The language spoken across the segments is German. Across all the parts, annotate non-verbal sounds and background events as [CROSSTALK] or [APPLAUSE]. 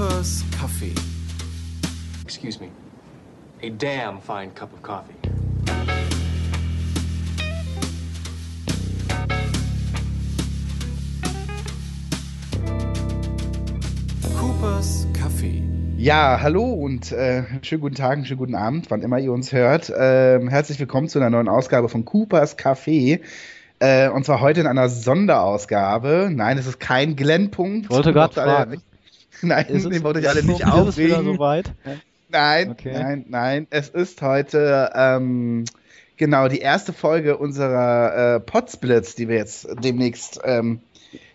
Coopers Kaffee. Excuse me. A damn fine cup of coffee. Coopers Kaffee. Ja, hallo und äh, schönen guten Tag, schönen guten Abend, wann immer ihr uns hört. Ähm, herzlich willkommen zu einer neuen Ausgabe von Coopers Café. Äh, und zwar heute in einer Sonderausgabe. Nein, es ist kein Glenn-Punkt. Ich wollte gerade fragen. [LAUGHS] Nein, Ist es, wollte ich alle nicht wieder aufregen. soweit? Nein, Okay. nein, nein. Es ist heute ähm, genau die erste Folge unserer äh, Podsplits, die wir jetzt demnächst ähm,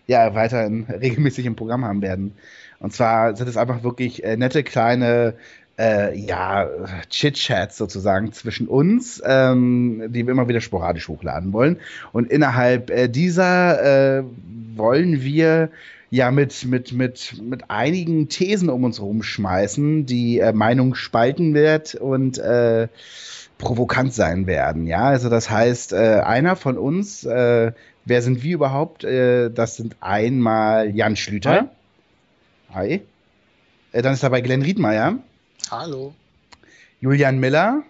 ja weiterhin [LAUGHS] regelmäßig im Programm haben werden. Und zwar sind es einfach wirklich äh, nette kleine äh, ja, Chit-Chats sozusagen zwischen uns, ähm, die wir immer wieder sporadisch hochladen wollen. Und innerhalb äh, dieser äh, wollen wir ja mit, mit, mit, mit einigen Thesen um uns rumschmeißen, die äh, Meinung spalten wird und äh, provokant sein werden. Ja, also das heißt, äh, einer von uns, äh, wer sind wir überhaupt? Äh, das sind einmal Jan Schlüter. Hi. Äh, dann ist dabei Glenn Riedmeier, Hallo. Julian Miller.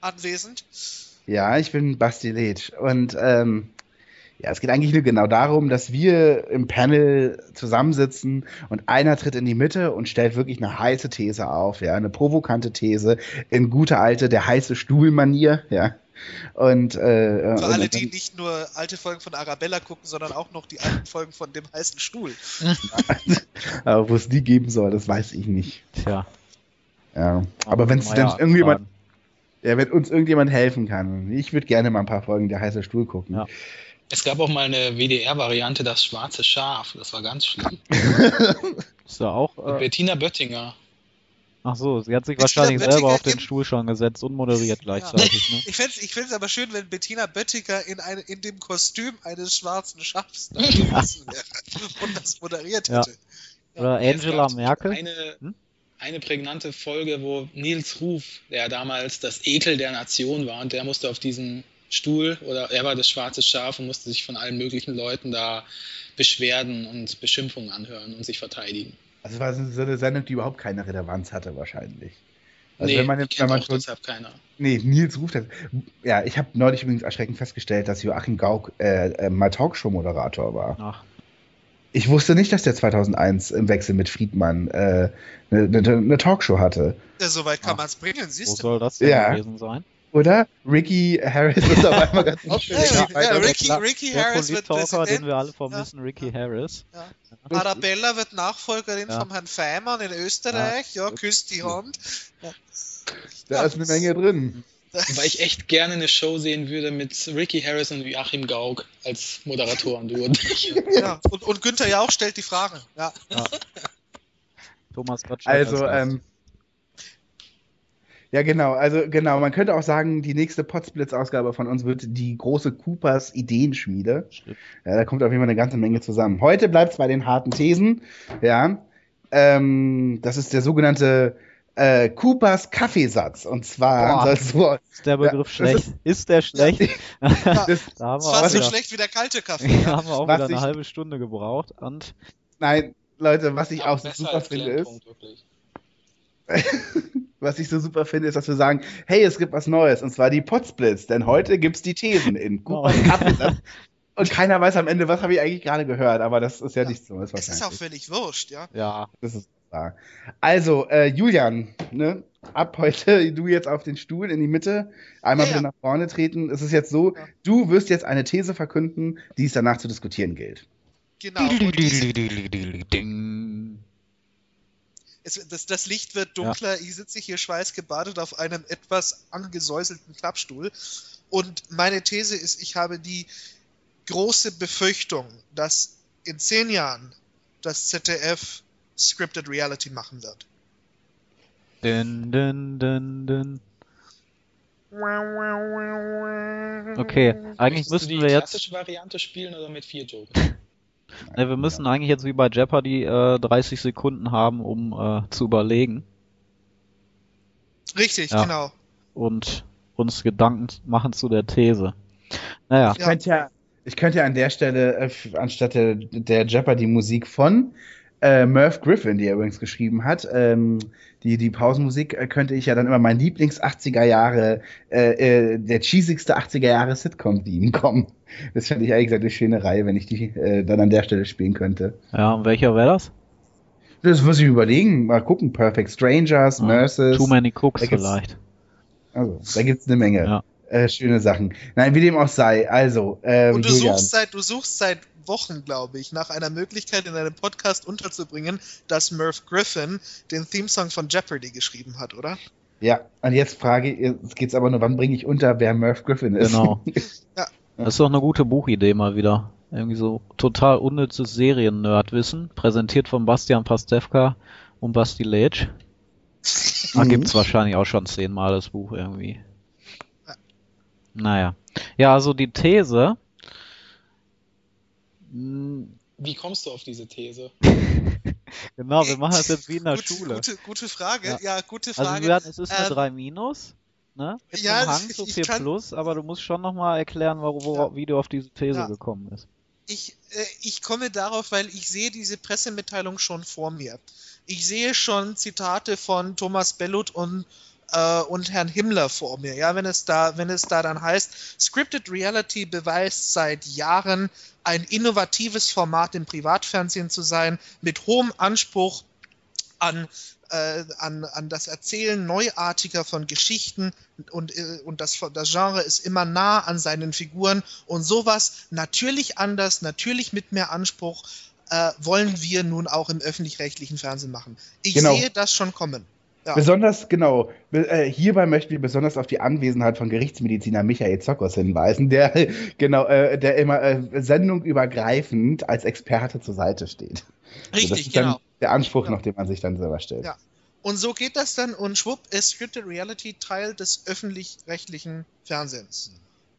Anwesend. Ja, ich bin Basti Leth. Und ähm, ja, es geht eigentlich nur genau darum, dass wir im Panel zusammensitzen und einer tritt in die Mitte und stellt wirklich eine heiße These auf, ja, eine provokante These in guter alte, der heiße Stuhlmanier, ja. Und, äh, Für und alle, dann- die nicht nur alte Folgen von Arabella gucken, sondern auch noch die alten Folgen von dem heißen Stuhl. [LAUGHS] Aber wo es die geben soll, das weiß ich nicht. Tja. Ja. Aber wenn es Meier denn irgendjemand, ja, wenn uns irgendjemand helfen kann, ich würde gerne mal ein paar Folgen der heiße Stuhl gucken. Ja. Es gab auch mal eine WDR-Variante, das schwarze Schaf. Das war ganz schlimm. [LAUGHS] Ist da auch. Äh, Bettina Böttinger. ach so, sie hat sich Bettina wahrscheinlich selber Böttinger auf den Stuhl schon gesetzt und moderiert gleichzeitig. Ne? Ich fände es ich aber schön, wenn Bettina Böttiger in, eine, in dem Kostüm eines schwarzen Schafs da [LAUGHS] gewesen wäre und das moderiert Ja. hätte. Oder Es Angela Merkel. Eine, Hm? eine prägnante Folge, wo Nils Ruf, der damals das Ekel der Nation war, und der musste auf diesen Stuhl oder er war das schwarze Schaf und musste sich von allen möglichen Leuten da Beschwerden und Beschimpfungen anhören und sich verteidigen. Also war so eine Sendung, die überhaupt keine Relevanz hatte, wahrscheinlich. Also nee, wenn man jetzt, wenn man schon, deshalb keiner. nee, Nils ruft das. Ja, ich habe neulich übrigens erschreckend festgestellt, dass Joachim Gauck äh, äh, mal Talkshow-Moderator war. Ach, Ich wusste nicht, dass der 2001 im Wechsel mit Friedmann äh, eine ne, ne Talkshow hatte. Ja, Soweit kann Ach. man es bringen, wo siehst du. soll das denn Ja. gewesen sein? Oder? Ricky Harris ist auf einmal ganz [LAUGHS] Ja, aufgeregt. ja, Ricky, Ricky Der Harris wird Polit-Talker, den Präsident. wir alle vermissen, Ricky Harris. Arabella wird Nachfolgerin Ja. vom Herrn Feimann in Österreich. Ja, küsst die Hand. Da ist eine Menge drin. [LAUGHS] Weil ich echt gerne eine Show sehen würde mit Ricky Harris und Joachim Gauck als Moderatoren. [LAUGHS] Ja, und, und Günther Jauch stellt die Fragen. Ja. Thomas Gottschalk. Also, ähm, ja, genau. Also, genau. Man könnte auch sagen, die nächste Potsblitz-Ausgabe von uns wird die große Coopers Ideenschmiede. Stimmt. Ja, da kommt auf jeden Fall eine ganze Menge zusammen. Heute bleibt es bei den harten Thesen. Ja. Ähm, das ist der sogenannte äh, Coopers Kaffeesatz. Und zwar Boah. so. Ist der Begriff das schlecht? Ist, der schlecht? [LAUGHS] Das, [LAUGHS] da Das war so wieder, schlecht wie der kalte [LAUGHS] Kaffee. da Ja. haben wir auch Was wieder eine ich- halbe Stunde gebraucht. Und nein, Leute, was ich Ja, auch super finde ist. Was ich so super finde, ist, dass wir sagen, hey, es gibt was Neues, und zwar die Potsblitz, denn heute gibt's die Thesen in Coopers Oh. Kaffeesatz. Und keiner weiß am Ende, was habe ich eigentlich gerade gehört, aber das ist ja, Ja. nicht so. Das Es ist auch völlig wurscht, ja. ja, das ist wahr. Also, äh, Julian, ne, ab heute du jetzt auf den Stuhl in die Mitte, einmal Ja, wieder ja. nach vorne treten. Es ist jetzt so, Ja. du wirst jetzt eine These verkünden, die es danach zu diskutieren gilt. Genau. Es, das, das Licht wird dunkler. Ich sitze hier schweißgebadet auf einem etwas angesäuselten Klappstuhl. Und meine These ist, ich habe die große Befürchtung, dass in zehn Jahren das ZDF Scripted Reality machen wird. Dun, dun, dun, dun. Okay, eigentlich müssten die wir jetzt, klassische Variante spielen oder mit vier Jokern? [LAUGHS] ne, wir müssen eigentlich jetzt wie bei Jeopardy äh, 30 Sekunden haben, um äh, zu überlegen Richtig, Ja. genau. und uns Gedanken machen zu der These. Naja, Ich könnte ja, ich könnte ja an der Stelle, äh, anstatt der, der Jeopardy-Musik von äh, Merv Griffin, die er übrigens geschrieben hat. Ähm, die, die Pausenmusik äh, könnte ich ja dann immer mein Lieblings-80er Jahre, äh, äh, der cheesigste 80er Jahre Sitcom-Theme kommen. Das fände ich eigentlich gesagt eine schöne Reihe, wenn ich die äh, dann an der Stelle spielen könnte. Ja, und welcher wäre das? Das muss ich überlegen. Mal gucken. Perfect Strangers, Ah, Nurses. Too Many Cooks vielleicht. Also, da gibt's eine Menge. Ja. Äh, schöne Sachen. Nein, wie dem auch sei. Also, ähm, Und du Julian. suchst seit, du suchst seit Wochen, glaube ich, nach einer Möglichkeit in einem Podcast unterzubringen, dass Merv Griffin den Themesong von Jeopardy geschrieben hat, oder? Ja, und jetzt frage ich, jetzt geht's aber nur, wann bringe ich unter, wer Merv Griffin ist? Genau. [LAUGHS] Ja. Das ist doch eine gute Buchidee mal wieder. Irgendwie so total unnützes Serien-Nerdwissen, präsentiert von Bastian Pastewka und Basti Letsch. Da Mhm. gibt's wahrscheinlich auch schon zehnmal das Buch irgendwie. Naja. Ja, also die These. Wie kommst du auf diese These? [LAUGHS] Genau, wir machen das jetzt wie in der Gut, Schule. Gute, gute Frage, Ja. ja, gute Also Frage. wir werden, es ist eine Ähm, 3 minus, ne? Mit ja, einem Hang zu ich 4 kann- plus, aber du musst schon nochmal erklären, wo, wo, Ja. wie du auf diese These Ja. gekommen bist. ich, äh, ich komme darauf, weil ich sehe diese Pressemitteilung schon vor mir. Ich sehe schon Zitate von Thomas Bellut und, äh, und Herrn Himmler vor mir. Ja, wenn es da, wenn es da dann heißt, Scripted Reality beweist seit Jahren ein innovatives Format im Privatfernsehen zu sein, mit hohem Anspruch an, äh, an, an das Erzählen neuartiger von Geschichten und, äh, und das, das Genre ist immer nah an seinen Figuren und sowas natürlich anders, natürlich mit mehr Anspruch äh, wollen wir nun auch im öffentlich-rechtlichen Fernsehen machen. Ich Genau. sehe das schon kommen. Ja. Besonders, genau, äh, hierbei möchten wir besonders auf die Anwesenheit von Gerichtsmediziner Michael Zockers hinweisen, der, [LAUGHS] genau, äh, der immer äh, sendungübergreifend als Experte zur Seite steht. So, das Richtig, ist genau. der Anspruch Genau. noch, den man sich dann selber stellt. Ja. Und so geht das dann und schwupp ist Scripted Reality Teil des öffentlich-rechtlichen Fernsehens.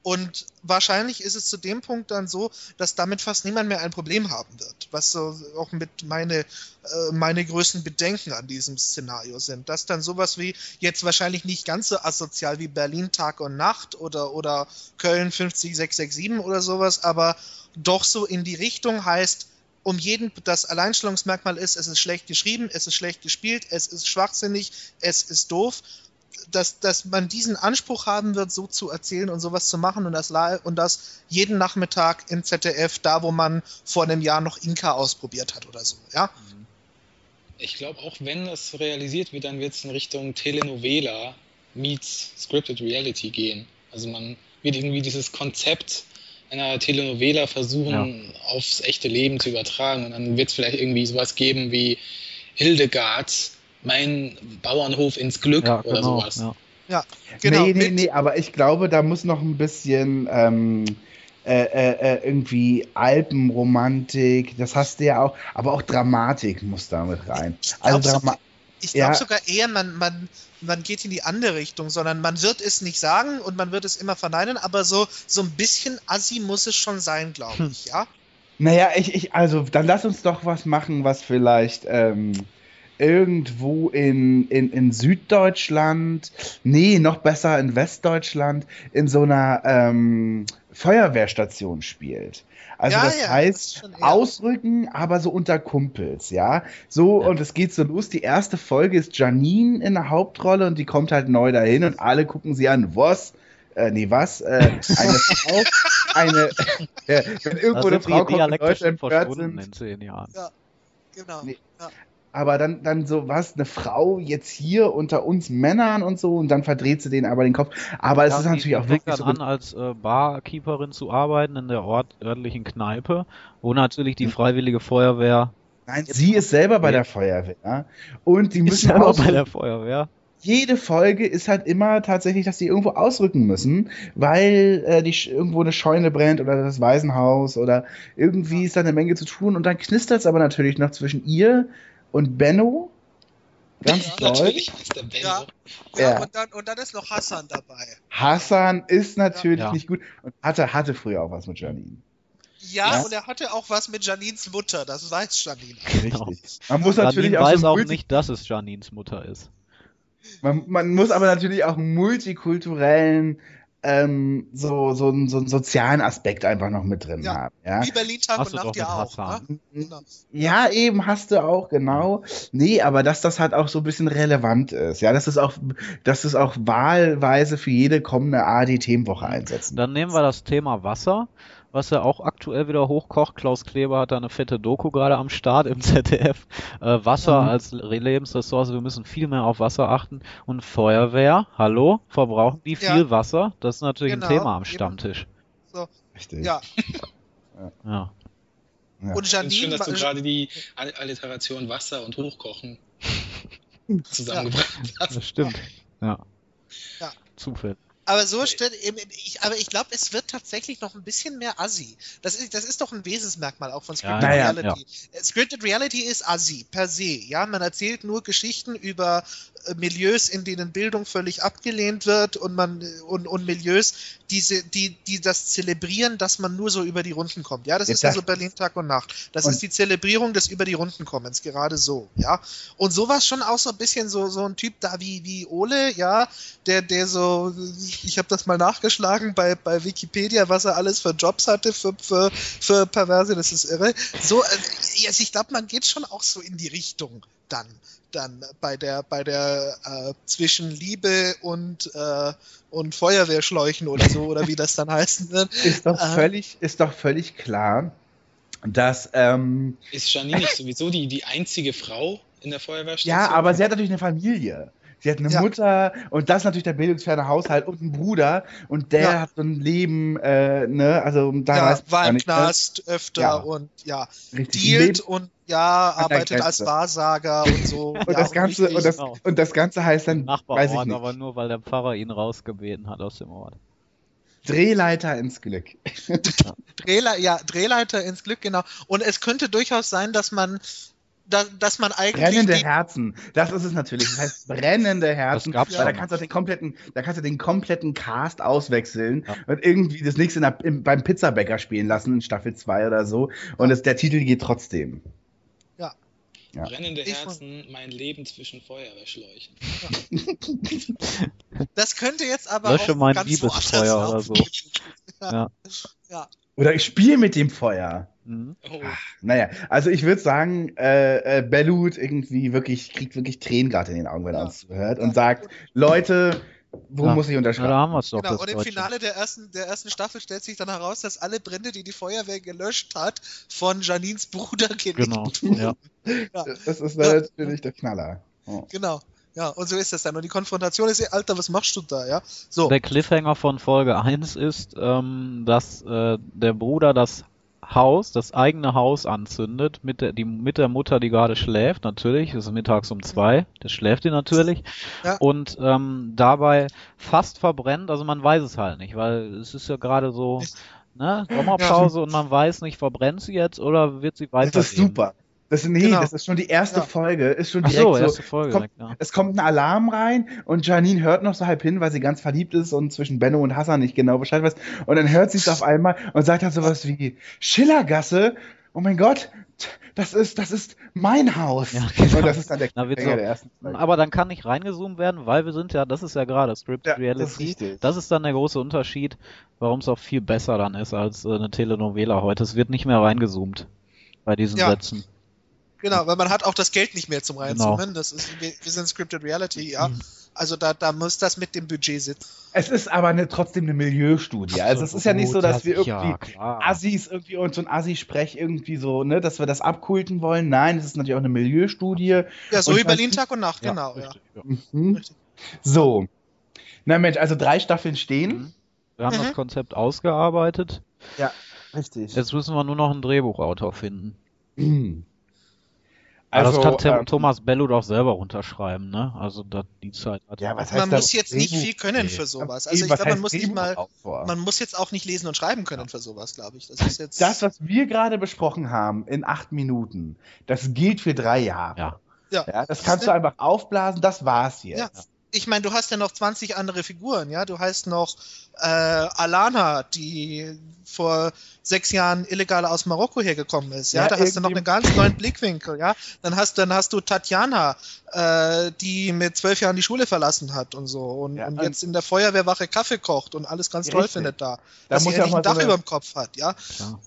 Und wahrscheinlich ist es zu dem Punkt dann so, dass damit fast niemand mehr ein Problem haben wird, was so auch mit meine, äh, meine größten Bedenken an diesem Szenario sind. Dass dann sowas wie jetzt wahrscheinlich nicht ganz so asozial wie Berlin Tag und Nacht oder, oder Köln 50667 oder sowas, aber doch so in die Richtung heißt, um jeden das Alleinstellungsmerkmal ist, es ist schlecht geschrieben, es ist schlecht gespielt, es ist schwachsinnig, es ist doof, dass, dass man diesen Anspruch haben wird, so zu erzählen und sowas zu machen und das, und das jeden Nachmittag im ZDF, da wo man vor einem Jahr noch Inka ausprobiert hat oder so, ja? Ich glaube, auch wenn das realisiert wird, dann wird es in Richtung Telenovela meets Scripted Reality gehen. Also man wird irgendwie dieses Konzept einer Telenovela versuchen, aufs echte Leben zu übertragen. Und dann wird es vielleicht irgendwie sowas geben wie Hildegard, mein Bauernhof ins Glück Ja, oder genau. sowas. Ja. Genau, nee, nee, nee, aber ich glaube, da muss noch ein bisschen ähm, äh, äh, äh, irgendwie Alpenromantik, das hast du ja auch, aber auch Dramatik muss da mit rein. Ich Also glaube Drama sogar, ich glaub ja. sogar eher, man, man, man geht in die andere Richtung, sondern man wird es nicht sagen und man wird es immer verneinen, aber so, so ein bisschen assi muss es schon sein, glaube Hm. ich, ja? Naja, ich, ich, also dann lass uns doch was machen, was vielleicht ähm, irgendwo in, in, in Süddeutschland, nee, noch besser in Westdeutschland, in so einer ähm, Feuerwehrstation spielt. Also Ja, das ja, das heißt, eher- ausrücken, aber so unter Kumpels, ja. So, Ja. und es geht so los. Die erste Folge ist Janine in der Hauptrolle und die kommt halt neu dahin und alle gucken sie an, was? Äh, nee, was? Äh, eine [LAUGHS] Frau, eine, [LAUGHS] äh, wenn irgendwo eine sind Frau die kommt, Leute empört verschwunden sind, in zehn Jahren. Genau. Nee. Aber dann, dann so, was, eine Frau jetzt hier unter uns Männern und so und dann verdreht sie denen aber den Kopf. Aber es Ja, ist die- natürlich die auch fängt wirklich dann so. an, als äh, Barkeeperin zu arbeiten in der Ort, örtlichen Kneipe, wo natürlich die Freiwillige Feuerwehr Nein, sie ist selber bei der Feuerwehr. Und die ist müssen selber auch bei der Feuerwehr. jede Folge ist halt immer tatsächlich, dass die irgendwo ausrücken müssen, weil äh, die irgendwo eine Scheune brennt oder das Waisenhaus oder irgendwie ist da eine Menge zu tun und dann knistert es aber natürlich noch zwischen ihr und Benno. Ganz Ja, doll. natürlich ist der Benno. Ja. Ja, Ja. Und, dann, und dann ist noch Hassan dabei. Hassan ist natürlich Ja. nicht gut und hatte, hatte früher auch was mit Janine. Ja, Ja. und er hatte auch was mit Janines Mutter, das weiß Janine. Genau. Richtig. Man muss natürlich Janine auch, weiß auch nicht, dass es Janines Mutter ist. Man, man muss aber natürlich auch multikulturellen ähm, so, so, einen- so einen sozialen Aspekt einfach noch mit drin Ja. haben. Ja? Wie Berlin Tag Hast und Nacht ja auch. Ne? Genau. Ja, eben hast du auch, genau. Nee, aber dass das halt auch so ein bisschen relevant ist. Ja, dass es auch, dass es auch wahlweise für jede kommende ARD-Themenwoche einsetzen. Dann nehmen wir das Thema Wasser, was ja auch aktuell wieder hochkocht. Klaus Kleber hat da eine fette Doku gerade am Start im [LAUGHS] ZDF. Äh, Wasser Mhm. als Re- Lebensressource, wir müssen viel mehr auf Wasser achten. Und Feuerwehr, hallo, verbrauchen die Ja. viel Wasser? Das ist natürlich Genau, ein Thema am eben. Stammtisch. Richtig. Ja, [LAUGHS] Ja. Ja. und finde schön, Janine, dass du gerade die All- Alliteration Wasser und Hochkochen [LAUGHS] zusammengebracht hast. Das stimmt. Ja. Ja. Zufällig. Aber so eben, ich, aber ich glaube, es wird tatsächlich noch ein bisschen mehr Assi. Das ist, das ist doch ein Wesensmerkmal auch von Scripted Ja, ja, Reality. Äh, Scripted Reality ist Assi per se. Ja, man erzählt nur Geschichten über äh, Milieus, in denen Bildung völlig abgelehnt wird und man äh, und, und Milieus, diese, die, die das zelebrieren, dass man nur so über die Runden kommt. Ja, das Ja, ist ja so Berlin Tag und Nacht. Das Und- ist die Zelebrierung des über die Runden kommens, gerade so, ja. Und sowas schon auch so ein bisschen so, so ein Typ da wie, wie Ole, ja, der, der so, ich habe das mal nachgeschlagen bei, bei Wikipedia, was er alles für Jobs hatte für, für, für Perverse, das ist irre. So, äh, also ich glaube, man geht schon auch so in die Richtung dann, dann bei der, bei der äh, zwischen Liebe und, äh, und Feuerwehrschläuchen oder so, oder wie das dann heißen wird. Ist doch Äh. völlig, ist doch völlig klar, dass, ähm, Ist Janine nicht sowieso die, die einzige Frau in der Feuerwehrstation? ja, aber sie hat natürlich eine Familie. Sie hat eine Ja. Mutter und das ist natürlich der bildungsferne Haushalt und einen Bruder und der Ja. hat so ein Leben, äh, ne, also da Ja, war im nicht, ne? Knast öfter Ja. und ja, Richtig, dealt Leben- und ja, arbeitet als. Wahrsager und so. [LAUGHS] und ja, das Ganze richtig. und das, genau. und das Ganze heißt dann, weiß ich Nachbarort, nicht, aber nur weil der Pfarrer ihn rausgebeten hat aus dem Ort. Drehleiter ins Glück. [LAUGHS] Drehle ja, Drehleiter ins Glück, genau. Und es könnte durchaus sein, dass man, da, dass man eigentlich Brennende Herzen, das ist es natürlich. Das heißt brennende Herzen, gab's weil da kannst du den kompletten, da kannst du den kompletten Cast auswechseln Ja. und irgendwie das nächste in der, im, beim Pizzabäcker spielen lassen in Staffel 2 oder so und es, der Titel geht trotzdem. Ja. Brennende Ich- Herzen, mein Leben zwischen Feuerwehrschläuchen. das könnte jetzt aber Lösche auch mein ganz Liebesfeuer oder so. Ja. Oder ich spiele mit dem Feuer. Mhm. Oh, Naja, also ich würde sagen, äh, äh, Bellut irgendwie wirklich, kriegt wirklich Tränen gerade in den Augen, wenn er Ja. uns zuhört und sagt, Leute, wo Ja. muss ich unterschreiben? da haben wir es doch. Genau, und im Deutsche. Finale der ersten, der ersten Staffel stellt sich dann heraus, dass alle Brände, die die Feuerwehr gelöscht hat, von Janins Bruder gelegt Genau. wurden. Ja. Das ist natürlich der Knaller. Oh. Genau. Ja, und so ist das dann. Und die Konfrontation ist, Alter, was machst du da, ja? So. Der Cliffhanger von Folge 1 ist, ähm, dass äh, der Bruder das Haus, das eigene Haus anzündet, mit der, die, mit der Mutter, die gerade schläft, natürlich, es ist mittags um zwei, der schläft die natürlich, Ja. und ähm, dabei fast verbrennt, also man weiß es halt nicht, weil es ist ja gerade so, ne, Sommerpause und man weiß nicht, verbrennt sie jetzt oder wird sie weiter Das ist super. Das, nee, Genau. das ist schon die erste Ja. Folge, ist schon Ach direkt so, so, erste Folge, kommt, direkt, ja. es kommt ein Alarm rein und Janine hört noch so halb hin, weil sie ganz verliebt ist und zwischen Benno und Hassan nicht genau Bescheid weiß. Und dann hört sie es auf einmal und sagt halt sowas wie Schillergasse. Oh mein Gott, das ist, das ist mein Haus. Ja, genau. Und das ist dann der Na, so. der ersten Folge. Aber dann kann nicht reingezoomt werden, weil wir sind ja, das ist ja gerade Script Ja, das Reality. richtig. Das ist dann der große Unterschied, warum es auch viel besser dann ist als äh, eine Telenovela heute. Es wird nicht mehr reingezoomt bei diesen Ja. Sätzen. Genau, weil man hat auch das Geld nicht mehr zum Genau. Reinzoomen. Das ist, wir, wir sind Scripted Reality, ja. Also da, da muss das mit dem Budget sitzen. Es ist aber eine, trotzdem eine Milieustudie. Also es ist ja nicht so, dass wir Ja, irgendwie klar. Assis irgendwie und so ein Assi-Sprech irgendwie so, ne, dass wir das abkulten wollen. Nein, es ist natürlich auch eine Milieustudie. Ja, so wie Berlin Tag und Nacht, genau, ja. richtig, ja. Mhm. So. Na Mensch, also drei Staffeln stehen. Mhm. Wir haben Mhm. das Konzept ausgearbeitet. Richtig. Jetzt müssen wir nur noch einen Drehbuchautor finden. [CLEARS THROAT] Also, das kann ähm, Thomas Bello doch selber runterschreiben, ne? Also da, die Zeit hat ja, was heißt Man muss jetzt nicht viel können Nee. für sowas. Eben, Also ich was glaube, man muss nicht mal, man muss jetzt auch nicht lesen und schreiben können für sowas, glaube ich. Das ist jetzt. Das, was wir gerade besprochen haben in acht Minuten, das gilt für drei Jahre. Ja. ja. Ja, das kannst du einfach aufblasen, das war's jetzt. Ja. Ich meine, du hast ja noch 20 andere Figuren, ja. Du hast noch äh, Alana, die vor sechs Jahren illegal aus Marokko hergekommen ist. Ja, Ja, da hast du noch einen ganz neuen Blickwinkel, ja. Dann hast, dann hast du Tatjana, äh, die mit zwölf Jahren die Schule verlassen hat und so und, Ja, und jetzt in der Feuerwehrwache Kaffee kocht und alles ganz toll Richtig. findet da. Da dass muss er ja ein so Dach eine- über dem Kopf hat, ja. Klar. Und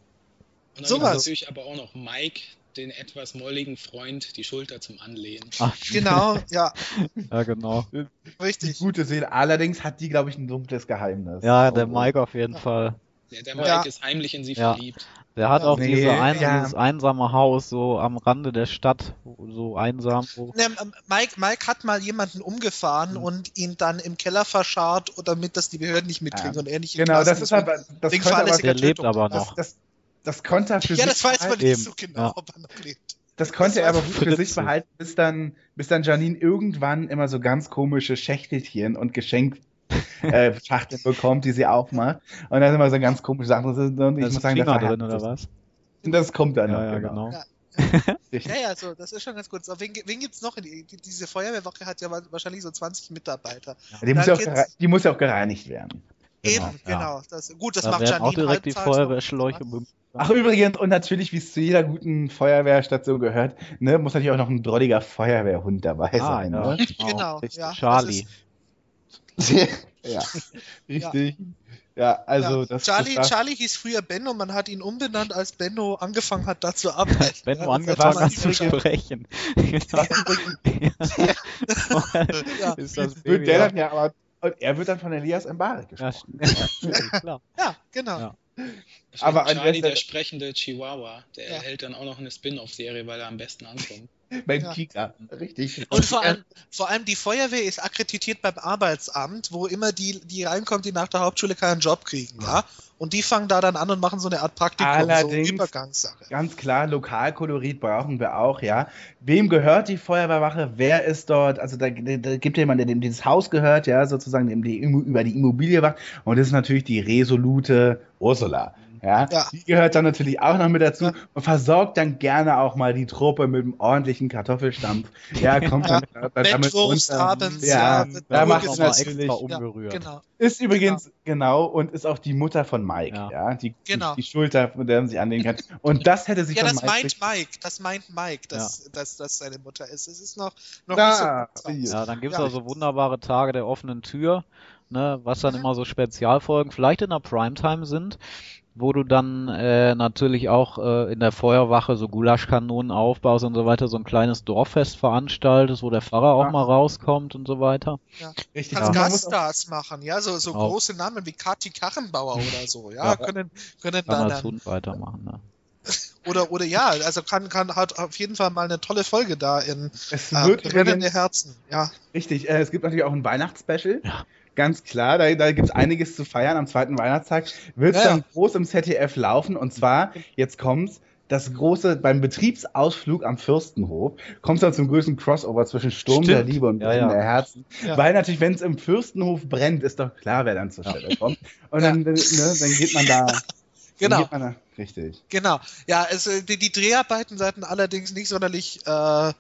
dann Sowas. natürlich aber auch noch Mike, den etwas molligen Freund, die Schulter zum Anlehnen. Ach, Genau, ja, [LAUGHS] ja, genau. Die richtig. gute Seele. Allerdings hat die, glaube ich, ein dunkles Geheimnis. Ja, der Oh. Mike auf jeden Fall. Der, der Mike Ja. ist heimlich in sie Ja. verliebt. Der hat Ja. auch Nee, diese ein, ja. dieses einsame Haus so am Rande der Stadt, so einsam. Wo, Ne, ähm, Mike, Mike hat mal jemanden umgefahren Mhm. und ihn dann im Keller verscharrt, damit das die Behörden nicht mitkriegen Ja. und er nicht Genau, das ist aber, das könnte aber, der lebt aber das, noch. das, das konnte er für Ja, sich das weiß man nicht Eben, so genau, ja. ob er noch lebt. Das konnte Das er aber gut für sich behalten, bis dann, bis dann Janine irgendwann immer so ganz komische Schächtelchen und Geschenk [LAUGHS] äh, Schachteln bekommt, die sie aufmacht. Und dann immer so ganz komische Sachen. Und da ich ist muss sagen, das drin oder was? Das kommt dann Ja, noch, ja, genau. genau. Ja. [LAUGHS] Ja, ja, so, das ist schon ganz gut. So, wen, wen gibt's noch? Die, die, diese Feuerwehrwache hat ja wa- wahrscheinlich so 20 Mitarbeiter. Die muss, ja auch die muss ja auch gereinigt werden. Eben, ja. genau. Das, gut, das Da macht Janine auch direkt die halbtags noch. Feuerwehrschläuche bemüht. Ach, übrigens, und natürlich, wie es zu jeder guten Feuerwehrstation gehört, ne, muss natürlich auch noch ein drolliger Feuerwehrhund dabei Ah, sein. ja. Ne? [LAUGHS] Genau, Richtig. ja. Charlie. [LAUGHS] ja, richtig. Ja, also das Charlie, das Charlie hieß früher Benno, man hat ihn umbenannt, als Benno angefangen hat, da zu arbeiten. Benno Ja, angefangen war hat zu sprechen. [LAUGHS] Genau. Ja. Ist das wird Baby der ja. dann ja, aber und er wird dann von Elias Mbarek Ja, gesprochen. [LAUGHS] st- klar. Ja, genau. Ja. Aber Charlie, der sprechende Chihuahua, der Ja. erhält dann auch noch eine Spin-off-Serie, weil er am besten ankommt. Beim Ja. Kika, richtig. Und vor allem, vor allem die Feuerwehr ist akkreditiert beim Arbeitsamt, wo immer die, die reinkommt, die nach der Hauptschule keinen Job kriegen, ja. Und die fangen da dann an und machen so eine Art Praktikum, Allerdings- so Übergangssache. Ganz klar, Lokalkolorit brauchen wir auch, ja. Wem gehört die Feuerwehrwache? Wer ist dort? Also da, da, gibt jemand, der dem dieses Haus gehört, ja, sozusagen dem die, über die Immobilie wacht. Und das ist natürlich die resolute Ursula. Ja, Ja. die gehört dann natürlich auch noch mit dazu Ja. und versorgt dann gerne auch mal die Truppe mit einem ordentlichen Kartoffelstampf. Ja, kommt dann, dann damit Mettwurst runter. abends, Ja, ja, da macht es natürlich. umgerührt. Genau. Ist übrigens, genau. und ist auch die Mutter von Mike, Ja. ja, die, Genau. die Schulter, von der man sich anlegen kann. Und das hätte sich Ja, von das Mike meint Mike, das meint Mike, dass, dass das seine Mutter ist. Es ist noch, noch Da, nicht so. Ja, dann gibt's Ja. auch so wunderbare Tage der offenen Tür, ne, was dann Mhm. immer so Spezialfolgen vielleicht in der Primetime sind, wo du dann äh, natürlich auch äh, in der Feuerwache so Gulaschkanonen aufbaust und so weiter, so ein kleines Dorffest veranstaltest, wo der Pfarrer auch Ja. mal rauskommt und so weiter. Richtig. Kannst auch- Gaststars machen, ja, so, so Auch. große Namen wie Kati Kachenbauer oder so, ja, Ja. können, können Kann dann, als Hund weitermachen. Ne? [LAUGHS] oder, oder ja, also kann, kann, hat auf jeden Fall mal eine tolle Folge da in Es äh, wird übrigens, Herzen, ja. richtig, äh, es gibt natürlich auch ein Weihnachtsspecial. Ja. Ganz klar, da, da gibt es einiges zu feiern am zweiten Weihnachtstag. Wird Ja, ja. dann groß im ZDF laufen und zwar, jetzt kommt's, das große, beim Betriebsausflug am Fürstenhof kommt es dann zum größten Crossover zwischen Sturm Stimmt. der Liebe und Ja, Brennen ja. der Herzen. Ja. Weil natürlich, wenn es im Fürstenhof brennt, ist doch klar, wer dann zur Stelle kommt. Und dann, ne, dann geht man da. [LAUGHS] Genau. geht man da richtig. Genau. Ja, es, äh, die, die Dreharbeiten sollten allerdings nicht sonderlich äh,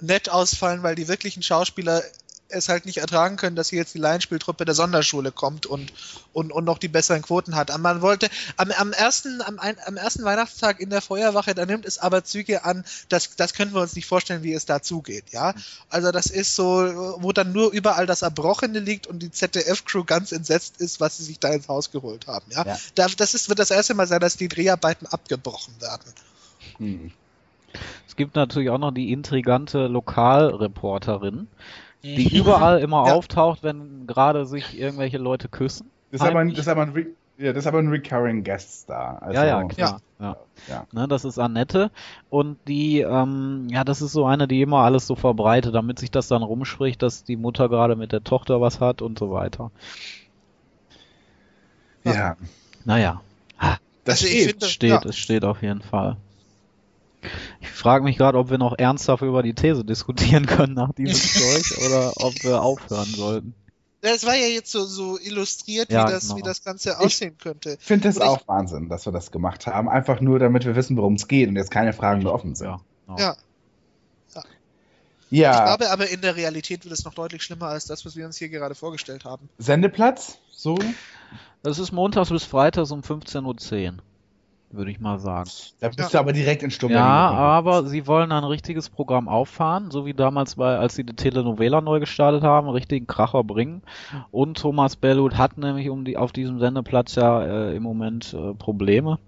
nett ausfallen, weil die wirklichen Schauspieler es halt nicht ertragen können, dass hier jetzt die Laienspieltruppe der Sonderschule kommt und, und, und noch die besseren Quoten hat. Aber Man wollte am, am, ersten, am, ein, am ersten Weihnachtstag in der Feuerwache, da nimmt es aber Züge an, das, das können wir uns nicht vorstellen, wie es da zugeht. Ja? Also das ist so, wo dann nur überall das Erbrochene liegt und die ZDF-Crew ganz entsetzt ist, was sie sich da ins Haus geholt haben. Ja? Ja. Da, das ist, wird das erste Mal sein, dass die Dreharbeiten abgebrochen werden. Hm. Es gibt natürlich auch noch die intrigante Lokalreporterin, die Mhm. überall immer Ja. auftaucht, wenn gerade sich irgendwelche Leute küssen. Das ist aber, ein- das ist aber ein, Re ja, das ist aber ein Recurring Guest Star. Also, ja, ja, klar. Ja. Ja. Ne, das ist Annette und die, ähm, ja, das ist so eine, die immer alles so verbreitet, damit sich das dann rumspricht, dass die Mutter gerade mit der Tochter was hat und so weiter. ja. Naja, Das Also ich steht. steht, ja. es steht auf jeden Fall. Ich frage mich gerade, ob wir noch ernsthaft über die These diskutieren können nach diesem [LAUGHS] Zeug oder ob wir aufhören sollten. Das war ja jetzt so, so illustriert, Ja, wie, das, genau. wie das Ganze aussehen könnte. Ich finde das ich- auch Wahnsinn, dass wir das gemacht haben. Einfach nur, damit wir wissen, worum es geht und jetzt keine Fragen mehr offen sind. Ja, genau. Ja. Ja. Ja, Ich glaube aber, in der Realität wird es noch deutlich schlimmer als das, was wir uns hier gerade vorgestellt haben. Sendeplatz, so. Das ist montags bis freitags um 15.10 Uhr, würde ich mal sagen. Da bist du aber direkt in Sturm. Ja, aber sie wollen ein richtiges Programm auffahren, so wie damals bei, als sie die Telenovela neu gestartet haben, einen richtigen Kracher bringen. Und Thomas Bellhut hat nämlich um die, auf diesem Sendeplatz ja äh, im Moment äh, Probleme.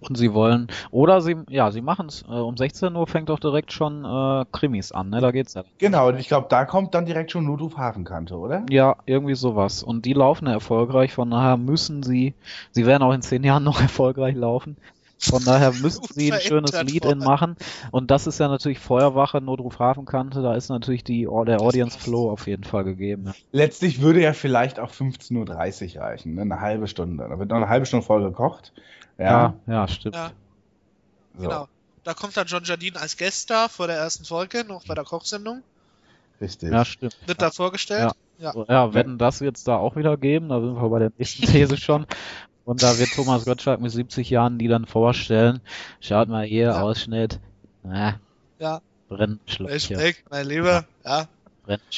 Und sie wollen, oder sie, ja, sie machen es. Äh, um 16 Uhr fängt doch direkt schon äh, Krimis an, ne? Da geht's ja. Genau, und ich glaube, da kommt dann direkt schon Notruf Hafenkante, oder? Ja, irgendwie sowas. Und die laufen ja erfolgreich, von daher müssen sie, sie werden auch in zehn Jahren noch [LAUGHS] erfolgreich laufen. Von daher [LAUGHS] müssen sie ein schönes Lead-In machen. Und das ist ja natürlich Feuerwache, Notruf Hafenkante, da ist natürlich die, der Audience Flow auf jeden Fall gegeben. Ja. Letztlich würde ja vielleicht auch 15.30 Uhr reichen, ne? eine halbe Stunde. Da wird noch eine halbe Stunde voll gekocht. Ja, Ja, ja, stimmt. Ja, so, genau. Da kommt dann John Jardine als Gaststar vor der ersten Folge, noch bei der Kochsendung. richtig. Ja, stimmt. Wird da vorgestellt. Ja. So, Ja, werden das jetzt da auch wieder geben, da sind wir bei der nächsten These schon. Und da wird Thomas Gottschalk mit 70 Jahren die dann vorstellen. Schaut mal hier, Ja. Ausschnitt. Na, Ja. Brennschläuche. Respekt, mein Lieber. Ja.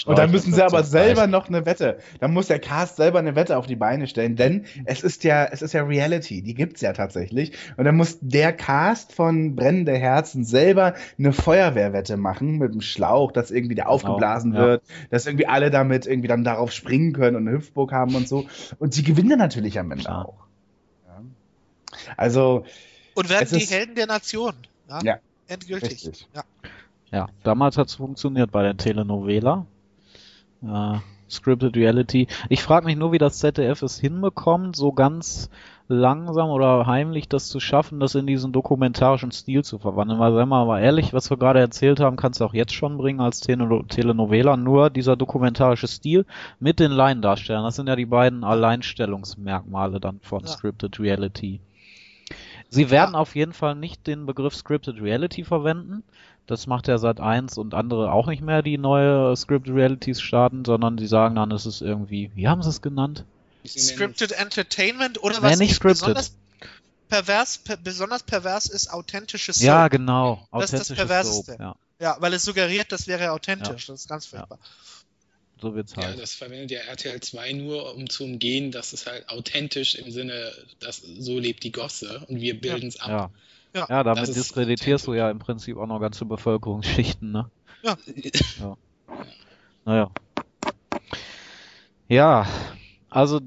Und dann müssen sie aber selber noch eine Wette. Dann muss der Cast selber eine Wette auf die Beine stellen, denn es ist ja, es ist ja Reality, die gibt's ja tatsächlich. Und dann muss der Cast von Brennende Herzen selber eine Feuerwehrwette machen mit dem Schlauch, dass irgendwie der aufgeblasen Genau, ja. wird, dass irgendwie alle damit irgendwie dann darauf springen können und eine Hüpfburg haben und so. Und sie gewinnen natürlich am Ende Klar. auch. Also, Und werden Es die ist- Helden der Nation. Ja. Ja. Endgültig. Richtig. Ja. Ja, damals hat's funktioniert bei der Telenovela. Äh, Scripted Reality. Ich frage mich nur, wie das ZDF es hinbekommt, so ganz langsam oder heimlich das zu schaffen, das in diesen dokumentarischen Stil zu verwandeln. Weil, sagen wir mal ehrlich, was wir gerade erzählt haben, kannst du auch jetzt schon bringen als Tele Telenovela. Nur dieser dokumentarische Stil mit den Laiendarstellern. Das sind ja die beiden Alleinstellungsmerkmale dann von Ja. Scripted Reality. Sie werden auf jeden Fall nicht den Begriff Scripted Reality verwenden. Das macht ja seit 1 und andere auch nicht mehr, die neue Scripted Realities starten, sondern die sagen dann, es ist irgendwie, wie haben sie es genannt? Scripted Entertainment oder Nee, was nicht ich scripted. besonders pervers, per, besonders pervers ist, authentisches Ja, Soap. genau. Das ist das Authentisches Perverseste. Soap. Ja, Ja, weil es suggeriert, das wäre authentisch. Das ist ganz furchtbar. So wird's Ja, halt. das verwendet ja RTL 2 nur, um zu umgehen, dass es halt authentisch im Sinne, dass so lebt die Gosse und wir bilden es ab. Ja. Ja. Ja, damit Das diskreditierst du ja im Prinzip auch noch ganze Bevölkerungsschichten, ne? Ja. ja. Naja. Ja, also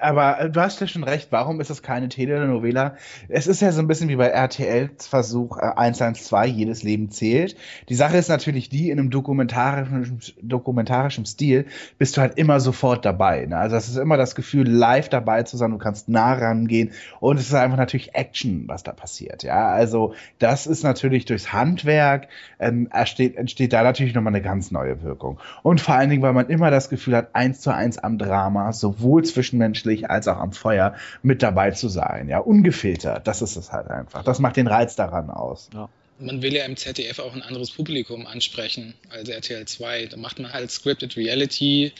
Aber äh, du hast ja schon recht, warum ist es keine Telenovela? Es ist ja so ein bisschen wie bei RTLs Versuch äh, 112, jedes Leben zählt. Die Sache ist natürlich die, in einem dokumentarischen, dokumentarischen Stil bist du halt immer sofort dabei. Ne? Also es ist immer das Gefühl, live dabei zu sein, du kannst nah rangehen und es ist einfach natürlich Action, was da passiert. Ja, also das ist natürlich durchs Handwerk, ähm, entsteht, entsteht da natürlich nochmal eine ganz neue Wirkung. Und vor allen Dingen, weil man immer das Gefühl hat, eins zu eins am Drama, sowohl zwischenmenschlich als auch am Feuer mit dabei zu sein. Ja, ungefiltert. Das ist es halt einfach. Das macht den Reiz daran aus. Man will ja im ZDF auch ein anderes Publikum ansprechen als RTL 2. Da macht man halt Scripted Reality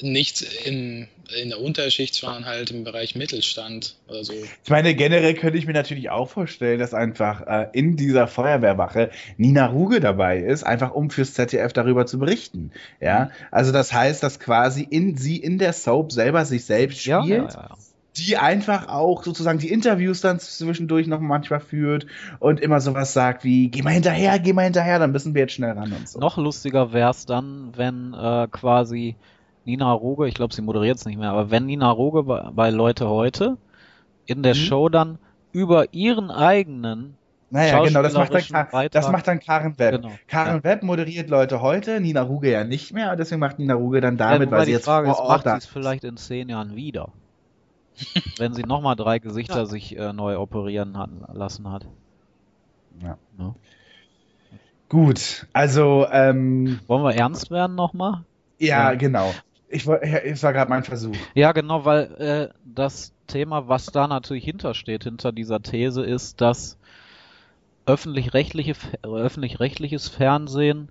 nicht in, in der Unterschicht, sondern halt im Bereich Mittelstand oder so. Ich meine, generell könnte ich mir natürlich auch vorstellen, dass einfach äh, in dieser Feuerwehrwache Nina Ruge dabei ist, einfach um fürs ZDF darüber zu berichten. Ja, also das heißt, dass quasi in sie in der Soap selber sich selbst ja, spielt. ja, ja. die einfach auch sozusagen die Interviews dann zwischendurch noch manchmal führt und immer sowas sagt wie, geh mal hinterher, geh mal hinterher, dann müssen wir jetzt schnell ran und so. Noch lustiger wär's dann, wenn äh, quasi Nina Ruge, ich glaube, sie moderiert es nicht mehr, aber wenn Nina Ruge bei, bei Leute heute in der Mhm. Show dann über ihren eigenen naja, genau, das macht, dann, das macht dann Karen Webb. Genau. Karen Webb moderiert Leute heute, Nina Ruge ja nicht mehr, und deswegen macht Nina Ruge dann damit, ja, weil sie die jetzt Frage vor ist, Ort macht sie es vielleicht in zehn Jahren wieder? [LAUGHS] wenn sie nochmal drei Gesichter Ja. sich äh, neu operieren hat, lassen hat. Ja. Ne? Gut, also, ähm, Wollen wir ernst werden nochmal? ja, Ja. genau. Ich, es war gerade mein Versuch. Ja, genau, weil äh, das Thema, was da natürlich hintersteht, hinter dieser These, ist, dass öffentlich-rechtliche, öffentlich-rechtliches Fernsehen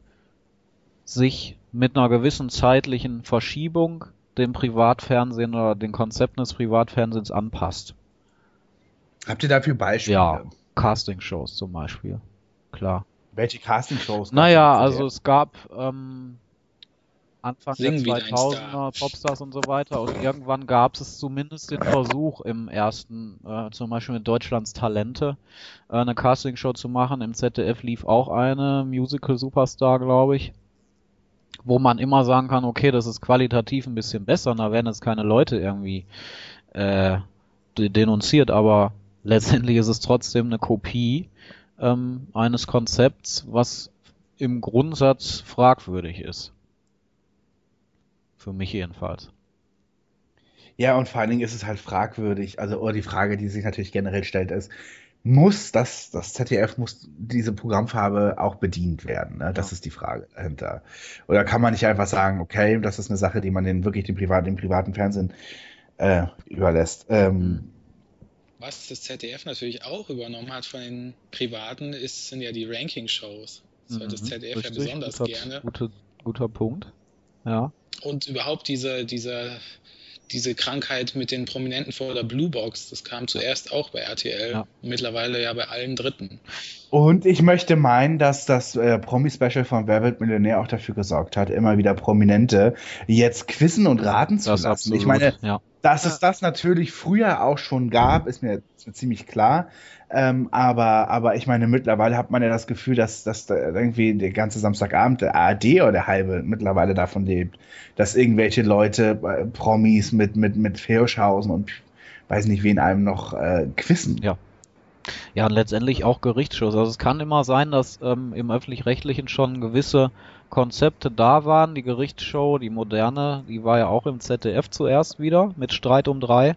sich mit einer gewissen zeitlichen Verschiebung dem Privatfernsehen oder den Konzepten des Privatfernsehens anpasst. Habt ihr dafür Beispiele? Ja, Castingshows zum Beispiel. Klar. Welche Castingshows? Naja, also es gab ähm, Anfang der Sing wie dein 2000er Popstars und so weiter und irgendwann gab es zumindest den Versuch im ersten, äh, zum Beispiel mit Deutschlands Talente, äh, eine Castingshow zu machen. Im ZDF lief auch eine Musical Superstar, glaube ich, wo man immer sagen kann, okay, das ist qualitativ ein bisschen besser und da werden jetzt keine Leute irgendwie äh, de- denunziert, aber letztendlich ist es trotzdem eine Kopie ähm, eines Konzepts, was im Grundsatz fragwürdig ist. Für mich jedenfalls. Ja, und vor allen Dingen ist es halt fragwürdig, also oder die Frage, die sich natürlich generell stellt, ist, muss das, das ZDF, muss diese Programmfarbe auch bedient werden? Ne? Das Ja. ist die Frage dahinter. Oder kann man nicht einfach sagen, okay, das ist eine Sache, die man den wirklich dem privaten, dem privaten Fernsehen äh, überlässt? Ähm, Was das ZDF natürlich auch übernommen hat von den Privaten, ist, sind ja die Ranking-Shows. Das hört das Mhm, ZDF ja richtig, besonders guter, gerne. Gute, guter Punkt. Ja. Und überhaupt diese, diese, diese Krankheit mit den Prominenten vor der Blue Box, das kam zuerst auch bei RTL, Ja. mittlerweile ja bei allen Dritten. Und ich möchte meinen, dass das äh, Promi-Special von Wer wird Millionär auch dafür gesorgt hat, immer wieder Prominente jetzt quizzen und raten zu Das lassen. absolut. Ich meine, ja. Dass es das natürlich früher auch schon gab, ist mir, ist mir ziemlich klar. Ähm, aber, aber ich meine, mittlerweile hat man ja das Gefühl, dass, dass da irgendwie der ganze Samstagabend der ARD oder der halbe mittlerweile davon lebt, dass irgendwelche Leute, äh, Promis mit, mit, mit Feoschhausen und weiß nicht wen einem noch äh, quissen. Ja. Ja, und letztendlich auch Gerichtsshows. Also es kann immer sein, dass ähm, im öffentlich-rechtlichen schon gewisse Konzepte da waren. Die Gerichtsshow, die moderne, die war ja auch im ZDF zuerst wieder mit Streit um drei.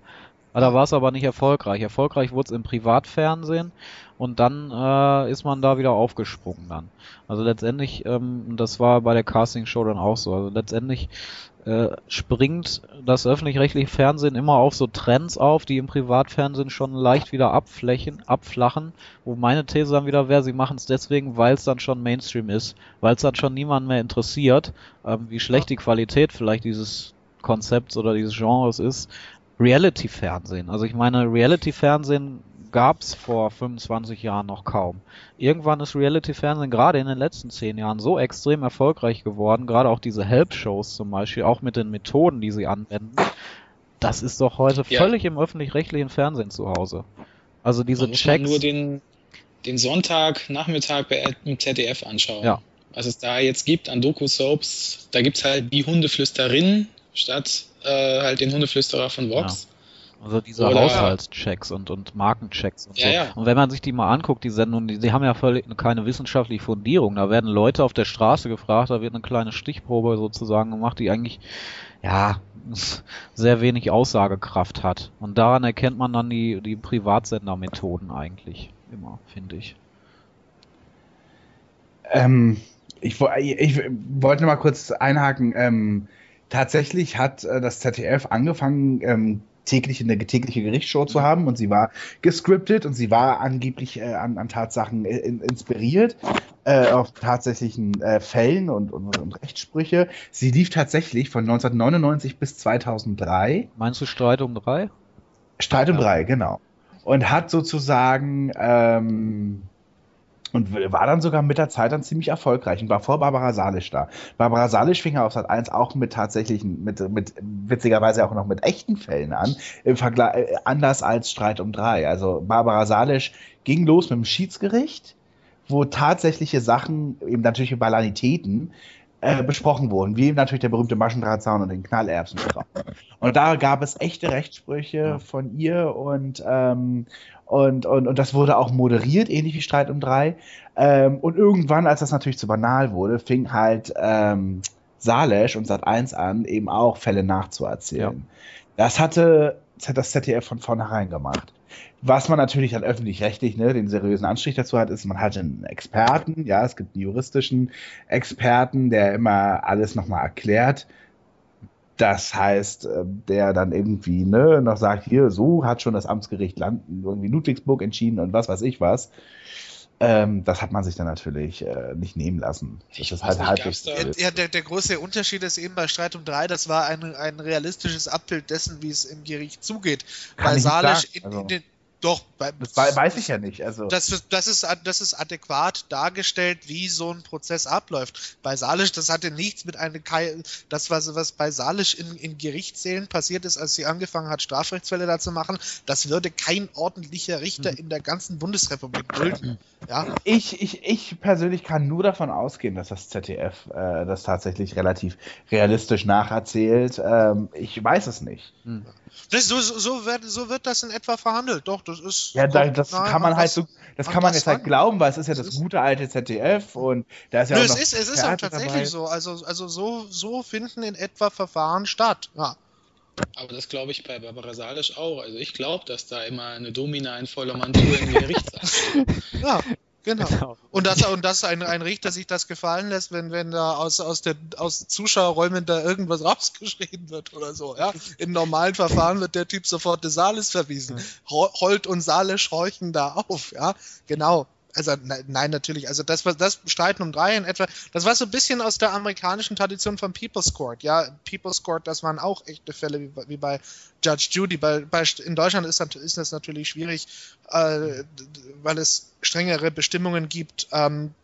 Da war es aber nicht erfolgreich. Erfolgreich wurde es im Privatfernsehen und dann äh, ist man da wieder aufgesprungen dann. Also letztendlich, ähm, das war bei der Castingshow dann auch so. Also letztendlich äh, springt das öffentlich-rechtliche Fernsehen immer auf so Trends auf, die im Privatfernsehen schon leicht wieder abflächen, abflachen, wo meine These dann wieder wäre, sie machen es deswegen, weil es dann schon Mainstream ist, weil es dann schon niemand mehr interessiert, ähm, wie schlecht die Qualität vielleicht dieses Konzepts oder dieses Genres ist. Reality-Fernsehen. Also ich meine, Reality-Fernsehen gab es vor 25 Jahren noch kaum. Irgendwann ist Reality-Fernsehen gerade in den letzten 10 Jahren so extrem erfolgreich geworden, gerade auch diese Help-Shows zum Beispiel, auch mit den Methoden, die sie anwenden. Das ist doch heute Ja. völlig im öffentlich-rechtlichen Fernsehen zu Hause. Also diese Da muss man Checks. nur den, den Sonntagnachmittag bei im ZDF anschauen. Ja. Was es da jetzt gibt an Doku-Soaps, da gibt es halt die Hundeflüsterin statt äh, halt den Hundeflüsterer von Vox. Also diese Oder- Haushaltschecks und, und Markenchecks und Ja, so. ja. Und wenn man sich die mal anguckt, die Sendungen, die, die haben ja völlig keine wissenschaftliche Fundierung. Da werden Leute auf der Straße gefragt, da wird eine kleine Stichprobe sozusagen gemacht, die eigentlich, ja, [LAUGHS] sehr wenig Aussagekraft hat. Und daran erkennt man dann die, die Privatsendermethoden eigentlich immer, finde ich. Ähm, ich, ich wollte mal kurz einhaken. Ähm, tatsächlich hat äh, das ZDF angefangen, ähm, täglich eine tägliche Gerichtsshow zu haben und sie war gescriptet und sie war angeblich äh, an, an Tatsachen äh, in, inspiriert, äh, auf tatsächlichen äh, Fällen und, und, und Rechtssprüche. Sie lief tatsächlich von 1999 bis 2003. Meinst du Streit um drei? Streit um Ja. drei, genau. Und hat sozusagen ähm, und war dann sogar mit der Zeit dann ziemlich erfolgreich und war vor Barbara Salisch da. Barbara Salisch fing ja auf Sat 1 auch mit tatsächlichen, mit, mit witzigerweise auch noch mit echten Fällen an, im Vergleich äh, anders als Streit um drei. Also Barbara Salisch ging los mit dem Schiedsgericht, wo tatsächliche Sachen, eben natürlich Banalitäten, äh, besprochen wurden, wie eben natürlich der berühmte Maschendrahtzaun und den Knallerbsenstrauch. Und da gab es echte Rechtssprüche von ihr und, ähm, und, und, und das wurde auch moderiert, ähnlich wie Streit um drei. Ähm, und irgendwann, als das natürlich zu banal wurde, fing halt ähm, Salesch und Sat1 an, eben auch Fälle nachzuerzählen. Das hatte das ZDF von vornherein gemacht. Was man natürlich dann öffentlich-rechtlich, ne, den seriösen Anstrich dazu hat, ist, man hat einen Experten, ja, es gibt einen juristischen Experten, der immer alles nochmal erklärt. Das heißt, äh, der dann irgendwie, ne, noch sagt, hier, so hat schon das Amtsgericht Land, irgendwie Ludwigsburg entschieden und was weiß ich was. Ähm, das hat man sich dann natürlich äh, nicht nehmen lassen. Das ist halt halbwegs. Ja, der, der große Unterschied ist eben bei Streit um drei, das war ein, ein realistisches Abbild dessen, wie es im Gericht zugeht. Kann nicht Salisch sagen, in, also- in, den, Doch, bei, Das wei- weiß ich ja nicht. Also, das, ist- das, ist, das ist adäquat dargestellt, wie so ein Prozess abläuft. Bei Salisch, das hatte nichts mit einem, Kei- das was, was bei Salisch in, in Gerichtssälen passiert ist, als sie angefangen hat, Strafrechtsfälle da zu machen, das würde kein ordentlicher Richter in der ganzen Bundesrepublik dulden. Ja, ich, ich, ich persönlich kann nur davon ausgehen, dass das ZDF äh, das tatsächlich relativ realistisch nacherzählt. Ähm, ich weiß es nicht. das, so, so, so, wird, so wird das in etwa verhandelt. Doch, das ist. Ja, da, das nahe kann man an halt so, das an kann man jetzt halt glauben, weil es ist ja Das gute alte ZDF und da ist ja Nö, auch es noch ist, es ist auch tatsächlich dabei. so. Also, also so, so finden in etwa Verfahren statt. Ja. Aber das glaube ich bei Barbara Salisch auch. Also ich glaube, dass da immer eine Domina in voller Montur im Gerichtssaal [LAUGHS] steht. Ja, genau. Genau. Und dass, und dass ein, ein Richter sich das gefallen lässt, wenn, wenn da aus, aus, der, aus Zuschauerräumen da irgendwas [LAUGHS] rausgeschrien wird oder so. Ja? In normalen Verfahren wird der Typ sofort des Saales verwiesen. Ho- Holt und Saale scheuchen da auf. Ja, genau. Also ne, nein, natürlich. Also das war das Streiten um drei in etwa. Das war so ein bisschen aus der amerikanischen Tradition von People's Court. Ja, People's Court, das waren auch echte Fälle wie, bei- wie bei Judge Judy. Bei, bei, in Deutschland ist, ist das natürlich schwierig, äh, weil es strengere Bestimmungen gibt, ähm,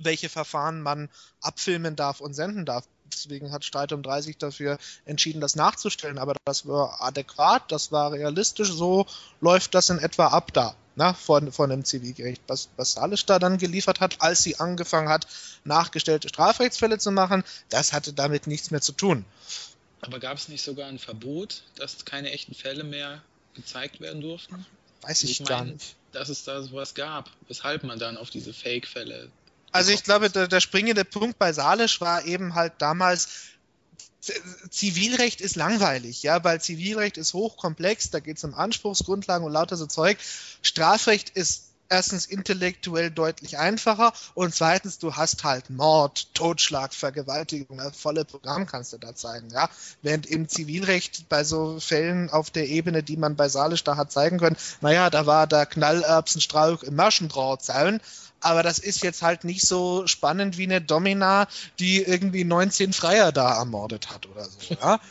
welche Verfahren man abfilmen darf und senden darf. Deswegen hat Streit um 30 dafür entschieden, das nachzustellen. Aber das war adäquat, das war realistisch. So läuft das in etwa ab da, na, von, von dem Zivilgericht. Was, was Salisch da dann geliefert hat, als sie angefangen hat, nachgestellte Strafrechtsfälle zu machen, das hatte damit nichts mehr zu tun. Aber gab es nicht sogar ein Verbot, dass keine echten Fälle mehr gezeigt werden durften? Weiß ich, Ich gar mein, nicht. Dass es da sowas gab, weshalb man dann auf diese Fake-Fälle. Also ich glaube, der, der springende Punkt bei Salisch war eben halt damals, Zivilrecht ist langweilig, ja, weil Zivilrecht ist hochkomplex, da geht es um Anspruchsgrundlagen und lauter so Zeug. Strafrecht ist erstens intellektuell deutlich einfacher und zweitens, du hast halt Mord, Totschlag, Vergewaltigung, das volle Programm kannst du da zeigen, ja. Während im Zivilrecht bei so Fällen auf der Ebene, die man bei Salisch da hat zeigen können, naja, da war der Knallerbsenstrauch im Maschendrahtzaun, aber das ist jetzt halt nicht so spannend wie eine Domina, die irgendwie 19 Freier da ermordet hat oder so, ja. [LAUGHS]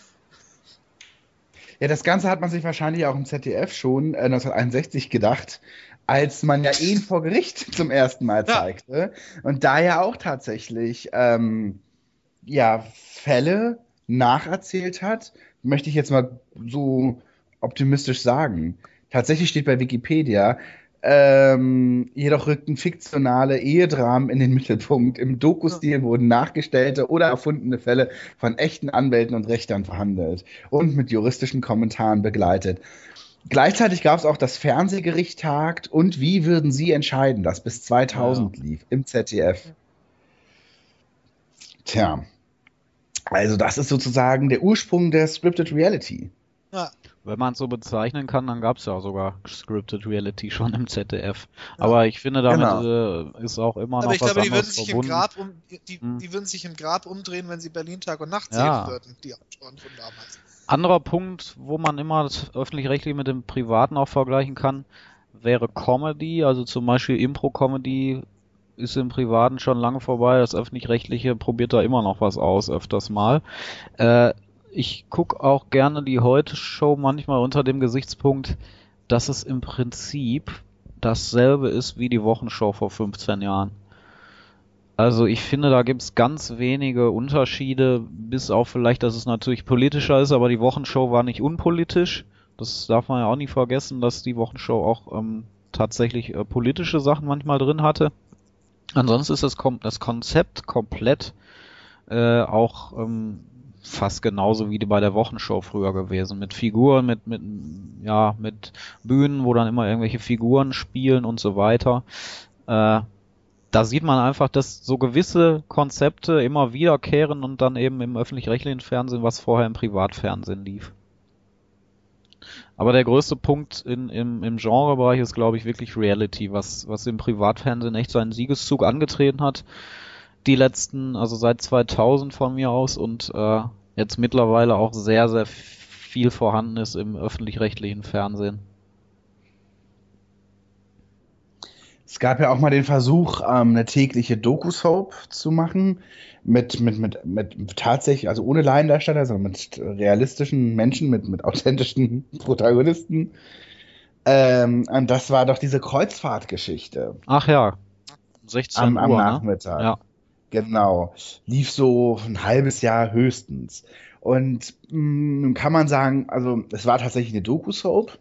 Ja, das Ganze hat man sich wahrscheinlich auch im ZDF schon äh, 1961 gedacht, als man ja ihn vor Gericht [LAUGHS] zum ersten Mal Ja. zeigte. Und da ja auch tatsächlich ähm, ja, Fälle nacherzählt hat, möchte ich jetzt mal so optimistisch sagen. Tatsächlich steht bei Wikipedia, ähm, jedoch rückten fiktionale Ehedramen in den Mittelpunkt. Im Doku-Stil wurden nachgestellte oder erfundene Fälle von echten Anwälten und Richtern verhandelt und mit juristischen Kommentaren begleitet. Gleichzeitig gab es auch das Fernsehgericht tagt und wie würden Sie entscheiden, das bis 2000 lief im ZDF. Tja, also das ist sozusagen der Ursprung der Scripted Reality. ja. Wenn man es so bezeichnen kann, dann gab es ja sogar Scripted Reality schon im ZDF. Aber ich finde, damit äh, ist auch immer noch Aber ich was glaube, die würden sich im. Grab um, die, Hm. die würden sich im Grab umdrehen, wenn sie Berlin Tag und Nacht Ja. sehen würden, die Autoren von damals. Anderer Punkt, wo man immer das öffentlich-rechtliche mit dem Privaten auch vergleichen kann, wäre Comedy. Also zum Beispiel Impro-Comedy ist im Privaten schon lange vorbei. Das öffentlich-rechtliche probiert da immer noch was aus, öfters mal. Äh, ich gucke auch gerne die Heute-Show manchmal unter dem Gesichtspunkt, dass es im Prinzip dasselbe ist wie die Wochenshow vor 15 Jahren. Also ich finde, da gibt's ganz wenige Unterschiede, bis auf vielleicht, dass es natürlich politischer ist, aber die Wochenshow war nicht unpolitisch. Das darf man ja auch nie vergessen, dass die Wochenshow auch ähm, tatsächlich äh, politische Sachen manchmal drin hatte. Ansonsten ist das, Kom das Konzept komplett äh, auch ähm, fast genauso wie die bei der Wochenshow früher gewesen. Mit Figuren, mit, mit, ja, mit Bühnen, wo dann immer irgendwelche Figuren spielen und so weiter. Äh, da sieht man einfach, dass so gewisse Konzepte immer wiederkehren und dann eben im öffentlich-rechtlichen Fernsehen, was vorher im Privatfernsehen lief. Aber der größte Punkt in, im, im Genrebereich ist, glaube ich, wirklich Reality, was, was im Privatfernsehen echt seinen Siegeszug angetreten hat. Die letzten, also seit 2000 von mir aus und äh, jetzt mittlerweile auch sehr, sehr viel vorhanden ist im öffentlich-rechtlichen Fernsehen. Es gab ja auch mal den Versuch, ähm, eine tägliche Doku-Soap zu machen. Mit, mit, mit, mit tatsächlich, also ohne Laiendarsteller, sondern mit realistischen Menschen, mit, mit [LAUGHS] authentischen Protagonisten. Ähm, und das war doch diese Kreuzfahrtgeschichte Ach ja. 16 am, am Uhr, ne? Nachmittag. Ja. Genau. Lief so ein halbes Jahr höchstens. Und mh, nun kann man sagen, also es war tatsächlich eine Doku-Soap,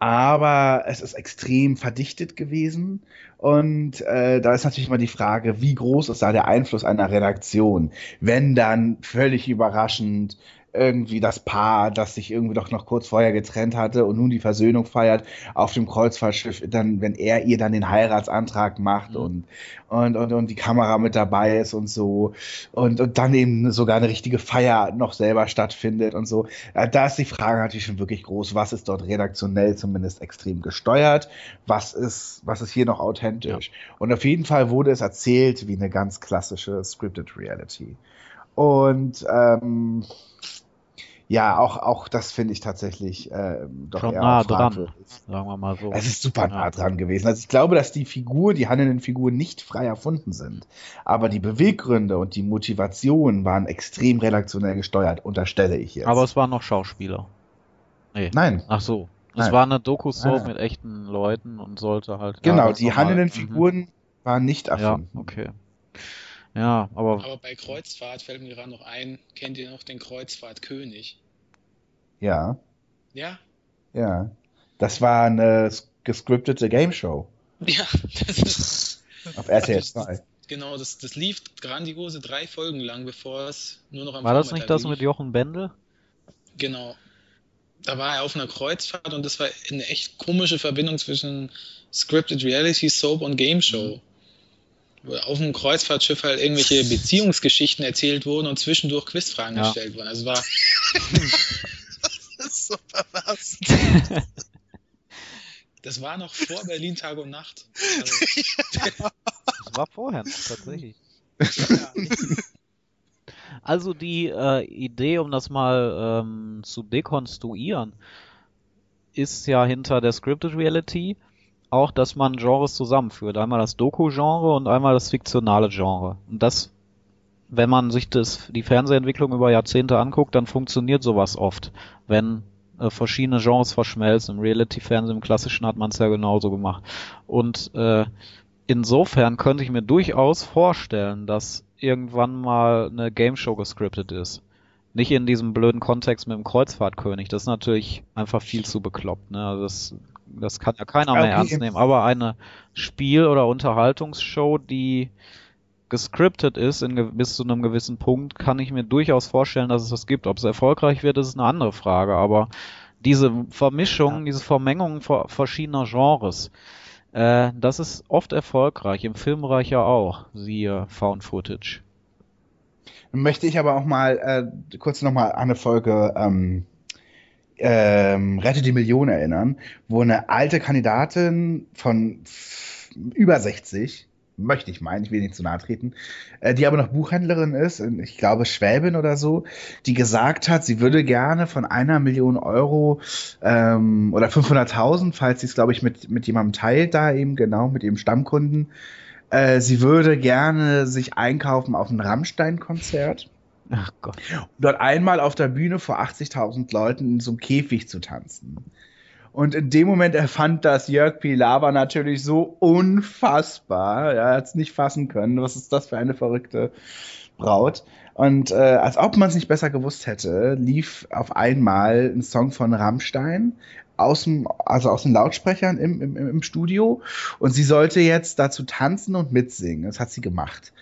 aber es ist extrem verdichtet gewesen. Und äh, da ist natürlich immer die Frage, wie groß ist da der Einfluss einer Redaktion, wenn dann völlig überraschend irgendwie das Paar, das sich irgendwie doch noch kurz vorher getrennt hatte und nun die Versöhnung feiert auf dem Kreuzfahrtschiff, dann, wenn er ihr dann den Heiratsantrag macht Mhm. und, und, und, und die Kamera mit dabei ist und so und, und dann eben sogar eine richtige Feier noch selber stattfindet und so. Äh, Da ist die Frage natürlich schon wirklich groß, was ist dort redaktionell zumindest extrem gesteuert, was ist, was ist hier noch authentisch. Und auf jeden Fall wurde es erzählt wie eine ganz klassische Scripted Reality. Und ähm, ja, auch, auch das finde ich tatsächlich ähm, doch Schon eher nah dran, sagen wir mal so. Es ist super nah Ja. dran gewesen. Also ich glaube, dass die Figur, die handelnden Figuren nicht frei erfunden sind. Aber die Beweggründe und die Motivation waren extrem redaktionell gesteuert, unterstelle ich jetzt. Aber es waren noch Schauspieler. Nee. Nein, Ach so. Es Nein. war eine Doku-Soap mit echten Leuten und sollte halt. ja, genau, ganz die handelnden Mhm. Figuren waren nicht Ja, erfunden. okay. Ja, aber Aber bei Kreuzfahrt fällt mir gerade noch ein, kennt ihr noch den Kreuzfahrtkönig? Ja, Ja? ja. Das war eine gescriptete Game Show Ja, das ist. [LAUGHS] auf RTL 2. Genau, das, das lief grandiose drei Folgen lang, bevor es nur noch am war das Vormittag nicht das lief. mit Jochen Bendel? Genau. Da war er auf einer Kreuzfahrt und das war eine echt komische Verbindung zwischen Scripted Reality, Soap und Game Show. Wo auf dem Kreuzfahrtschiff halt irgendwelche Beziehungsgeschichten erzählt wurden und zwischendurch Quizfragen Ja. gestellt wurden. Also war, Das [LAUGHS] so pervers. [LAUGHS] das war noch vor Berlin Tag und Nacht. Also, [LAUGHS] Das war vorher tatsächlich. Also die äh, Idee, um das mal ähm, zu dekonstruieren, ist ja hinter der Scripted Reality auch, dass man Genres zusammenführt. Einmal das Doku-Genre und einmal das fiktionale Genre. Und das, wenn man sich das, die Fernsehentwicklung über Jahrzehnte anguckt, dann funktioniert sowas oft. Wenn äh, verschiedene Genres verschmelzen. Im Reality-Fernsehen, im klassischen hat man es ja genauso gemacht. Und äh, insofern könnte ich mir durchaus vorstellen, dass irgendwann mal eine Game Show gescriptet ist. Nicht in diesem blöden Kontext mit dem Kreuzfahrtkönig. Das ist natürlich einfach viel zu bekloppt. Ne? Also das, das kann ja keiner mehr Okay. ernst nehmen. Aber eine Spiel- oder Unterhaltungsshow, die gescriptet ist in, bis zu einem gewissen Punkt, kann ich mir durchaus vorstellen, dass es das gibt. Ob es erfolgreich wird, ist eine andere Frage. Aber diese Vermischung, diese Vermengung ver- verschiedener Genres, äh, das ist oft erfolgreich, im Filmbereich ja auch, siehe Found Footage. Möchte ich aber auch mal äh, kurz nochmal an eine Folge ähm, ähm, Rette die Million erinnern, wo eine alte Kandidatin von über 60, möchte ich meinen, ich will nicht zu nahe treten, äh, die aber noch Buchhändlerin ist, ich glaube Schwäbin oder so, die gesagt hat, sie würde gerne von einer Million Euro ähm, oder 500.000, falls sie es, glaube ich, mit, mit jemandem teilt, da eben genau, mit ihrem Stammkunden, äh, sie würde gerne sich einkaufen auf ein Rammstein-Konzert Ach Gott. um dort einmal auf der Bühne vor 80.000 Leuten in so einem Käfig zu tanzen. Und in dem Moment erfand das Jörg Pilawa natürlich so unfassbar. Er hat es nicht fassen können. Was ist das für eine verrückte Braut? Und äh, als ob man es nicht besser gewusst hätte, lief auf einmal ein Song von Rammstein aus dem, also aus den Lautsprechern im, im, im Studio. Und sie sollte jetzt dazu tanzen und mitsingen. Das hat sie gemacht.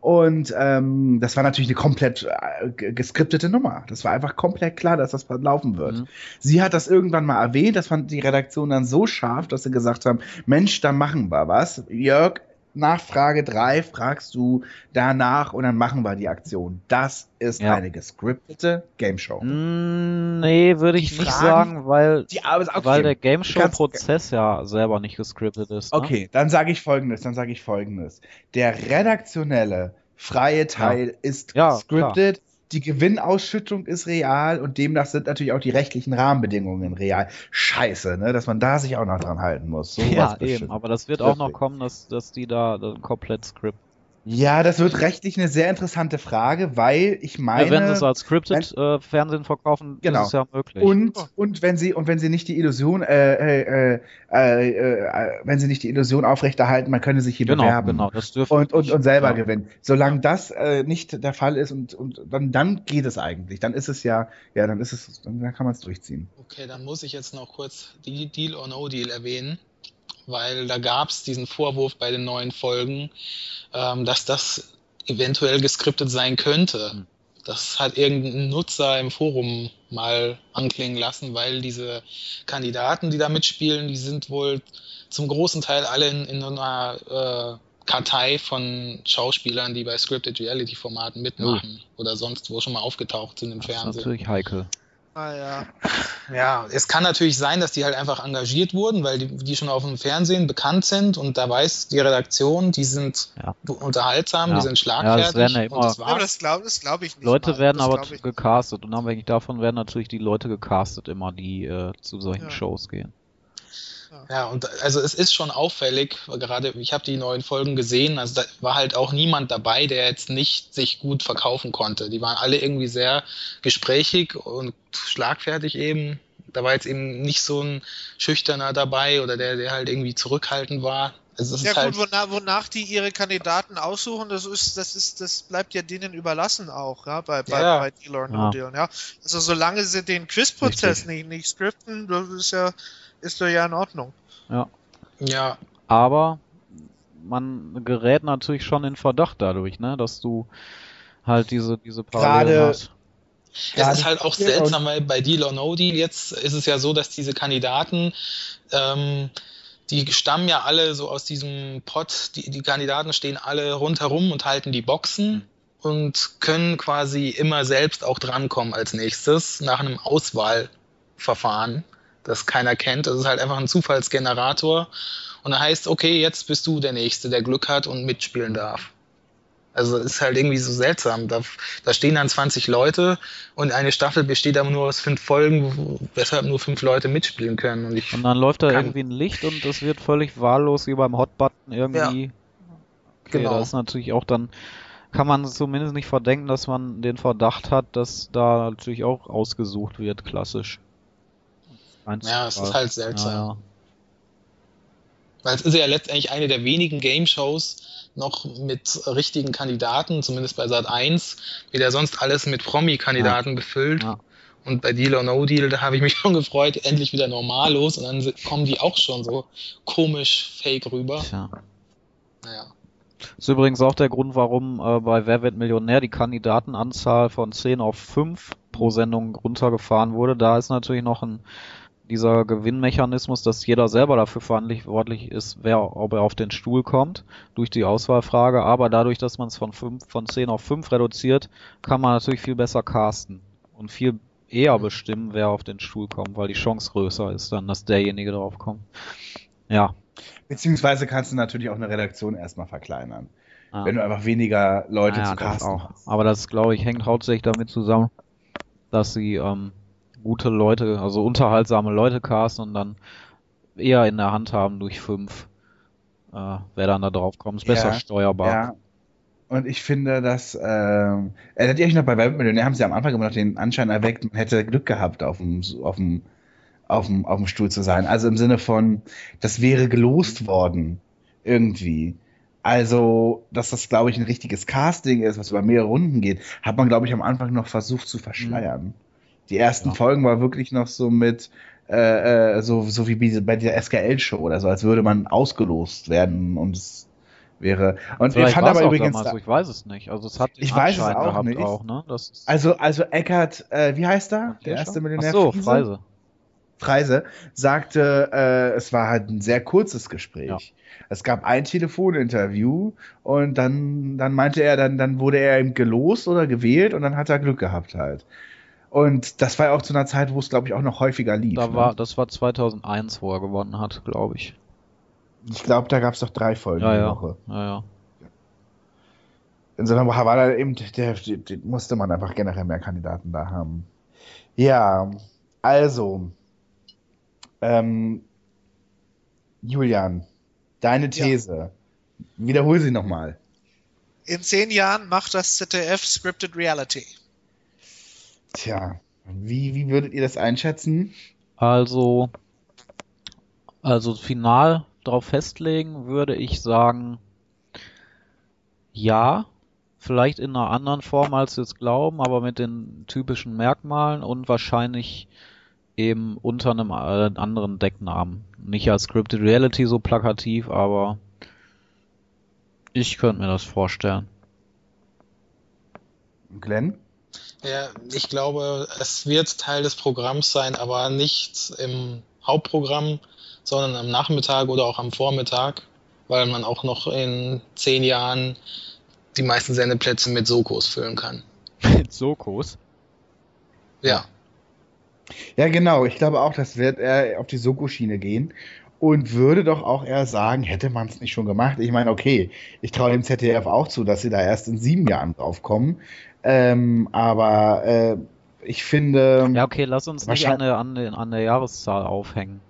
Und ähm, das war natürlich eine komplett äh, geskriptete Nummer. Das war einfach komplett klar, dass das laufen wird. Mhm. Sie hat das irgendwann mal erwähnt, das fand die Redaktion dann so scharf, dass sie gesagt haben, Mensch, da machen wir was. Jörg, Nachfrage drei fragst du danach und dann machen wir die Aktion. Das ist Ja. eine gescriptete Game Show. Mm, nee, würde ich Die nicht Fragen- sagen, weil, Die, okay. weil der Game Du Show kannst- Prozess ja selber nicht gescriptet ist. Ne? Okay, dann sage ich folgendes, dann sage ich folgendes. Der redaktionelle freie Teil ist Ja, scripted, die Gewinnausschüttung ist real und demnach sind natürlich auch die rechtlichen Rahmenbedingungen real. Scheiße, ne, dass man da sich auch noch dran halten muss. So Ja, bestimmt. eben, aber das wird auch noch kommen, dass, dass die da komplett Script Ja, das wird rechtlich eine sehr interessante Frage, weil ich meine. Ja, wenn sie es als Scripted äh, Fernsehen verkaufen, Genau. ist es ja möglich. Und, Oh. und wenn sie und wenn sie nicht die Illusion, äh, äh, äh, äh, äh, wenn sie nicht die Illusion aufrechterhalten, man könne sich hier genau, bewerben genau, das dürfte und, und, und selber ja. gewinnen. Solange das äh, nicht der Fall ist und, und dann, dann geht es eigentlich. Dann ist es ja, ja, dann ist es, dann kann man es durchziehen. Okay, dann muss ich jetzt noch kurz die Deal or No Deal erwähnen, weil da gab es diesen Vorwurf bei den neuen Folgen, ähm, dass das eventuell geskriptet sein könnte. Hm. Das hat irgendein Nutzer im Forum mal anklingen lassen, weil diese Kandidaten, die da mitspielen, die sind wohl zum großen Teil alle in, in einer äh, Kartei von Schauspielern, die bei Scripted Reality Formaten mitmachen oder sonst wo schon mal aufgetaucht sind im Das ist Fernsehen. natürlich heikel. Ah ja. Ja, es kann natürlich sein, dass die halt einfach engagiert wurden, weil die, die schon auf dem Fernsehen bekannt sind und da weiß die Redaktion, die sind Ja. unterhaltsam, Ja. die sind Ja, schlagfertig das werden ja immer- das Ja, aber das glaube das glaub ich nicht. Leute mal. werden das aber gecastet und abhängig davon werden natürlich die Leute gecastet immer, die äh, zu solchen Ja. Shows gehen. Ja, und also es ist schon auffällig, weil gerade ich habe die neuen Folgen gesehen, also da war halt auch niemand dabei, der jetzt nicht sich gut verkaufen konnte. Die waren alle irgendwie sehr gesprächig und schlagfertig eben. Da war jetzt eben nicht so ein Schüchterner dabei oder der, der halt irgendwie zurückhaltend war. Also Ja ist halt, gut, wonach, wonach die ihre Kandidaten aussuchen, das ist, das ist, das bleibt ja denen überlassen auch, ja, bei, bei, Ja. bei Deal or No Ja. Deal, ja. Also solange sie den Quizprozess nicht, nicht scripten, das ist ja, ist doch ja in Ordnung. ja, Aber man gerät natürlich schon in Verdacht dadurch, ne, dass du halt diese, diese Parallelen Gerade- hast. Es Gerade ist halt auch seltsam, weil bei Deal or No Deal jetzt ist es ja so, dass diese Kandidaten, ähm, die stammen ja alle so aus diesem Pot, die, die Kandidaten stehen alle rundherum und halten die Boxen und können quasi immer selbst auch drankommen als nächstes nach einem Auswahlverfahren, das keiner kennt. Das ist halt einfach ein Zufallsgenerator. Und da heißt, okay, jetzt bist du der Nächste, der Glück hat und mitspielen darf. Also ist halt irgendwie so seltsam. Da, da stehen dann 20 Leute und eine Staffel besteht aber nur aus fünf Folgen, weshalb nur fünf Leute mitspielen können. Und Und dann läuft da irgendwie ein Licht und es wird völlig wahllos wie beim Hotbutton irgendwie. Okay, Genau. das ist natürlich auch dann, kann man zumindest nicht verdenken, dass man den Verdacht hat, dass da natürlich auch ausgesucht wird, klassisch. Ja, es ist halt seltsam. Ja, ja. Weil es ist ja letztendlich eine der wenigen Game-Shows noch mit richtigen Kandidaten, zumindest bei Sat 1, wie der sonst alles mit Promi-Kandidaten befüllt. Ja. Und bei Deal or No Deal, da habe ich mich [LAUGHS] schon gefreut, endlich wieder normal los und dann kommen die auch schon so komisch fake rüber. Tja. Naja. Ist übrigens auch der Grund, warum äh, bei Wer wird Millionär die Kandidatenanzahl von 10 auf 5 pro Sendung runtergefahren wurde. Da ist natürlich noch ein dieser Gewinnmechanismus, dass jeder selber dafür verantwortlich ist, wer, ob er auf den Stuhl kommt, durch die Auswahlfrage. Aber dadurch, dass man es von 5, von 10 auf 5 reduziert, kann man natürlich viel besser casten und viel eher bestimmen, wer auf den Stuhl kommt, weil die Chance größer ist dann, dass derjenige drauf kommt. Ja. Beziehungsweise kannst du natürlich auch eine Redaktion erstmal verkleinern. ja. Wenn du einfach weniger Leute Naja, zu das casten auch. hast. Aber das, glaube ich, hängt hauptsächlich damit zusammen, dass sie ähm, gute Leute, also unterhaltsame Leute casten und dann eher in der Hand haben durch fünf, äh, wer dann da drauf kommt. Ist besser Ja, steuerbar. Ja. Und ich finde, dass, ähm, erinnert ihr euch noch, bei Werbemillionär haben sie am Anfang immer noch den Anschein erweckt, man hätte Glück gehabt, auf dem, auf dem, auf dem, auf dem Stuhl zu sein. Also im Sinne von, das wäre gelost worden. Irgendwie. Also, dass das, glaube ich, ein richtiges Casting ist, was über mehrere Runden geht, hat man, glaube ich, am Anfang noch versucht zu verschleiern. Die ersten Ja. Folgen war wirklich noch so mit, äh, äh, so, so wie bei dieser SKL-Show oder so, als würde man ausgelost werden und es wäre. Und ich Vielleicht fand war's aber übrigens. damals so, ich weiß es nicht. Also es hat Ich weiß es auch nicht. auch, ne? Also, also Eckart, äh, wie heißt er? Der erste Millionär. Ach so, Friese? Freise. Freise sagte, äh, es war halt ein sehr kurzes Gespräch. Ja. Es gab ein Telefoninterview und dann, dann meinte er, dann, dann wurde er eben gelost oder gewählt und dann hat er Glück gehabt halt. Und das war ja auch zu einer Zeit, wo es, glaube ich, auch noch häufiger lief. Da ne? war, das war 2001, wo er gewonnen hat, glaube ich. Ich glaube, da gab es doch drei Folgen Ja, die ja. Woche. Ja, ja. Insofern war da eben, der, der, der musste man einfach generell mehr Kandidaten da haben. Ja, also, ähm, Julian, deine These. Wiederhol sie nochmal. In zehn Jahren macht das ZDF Scripted Reality. Tja, wie, wie würdet ihr das einschätzen? Also, also final drauf festlegen würde ich sagen, ja, vielleicht in einer anderen Form, als wir es glauben, aber mit den typischen Merkmalen und wahrscheinlich eben unter einem äh, anderen Decknamen. Nicht als Scripted Reality so plakativ, aber ich könnte mir das vorstellen. Glenn? Ja, ich glaube, es wird Teil des Programms sein, aber nicht im Hauptprogramm, sondern am Nachmittag oder auch am Vormittag, weil man auch noch in zehn Jahren die meisten Sendeplätze mit Sokos füllen kann. [LAUGHS] Mit Sokos? Ja. Ja, genau. Ich glaube auch, das wird er auf die Soko-Schiene gehen und würde doch auch eher sagen, hätte man es nicht schon gemacht. Ich meine, okay, ich traue dem ZDF auch zu, dass sie da erst in sieben Jahren drauf kommen. Ähm, aber äh, ich finde. Ja, okay, lass uns nicht an der, an, der, an der Jahreszahl aufhängen.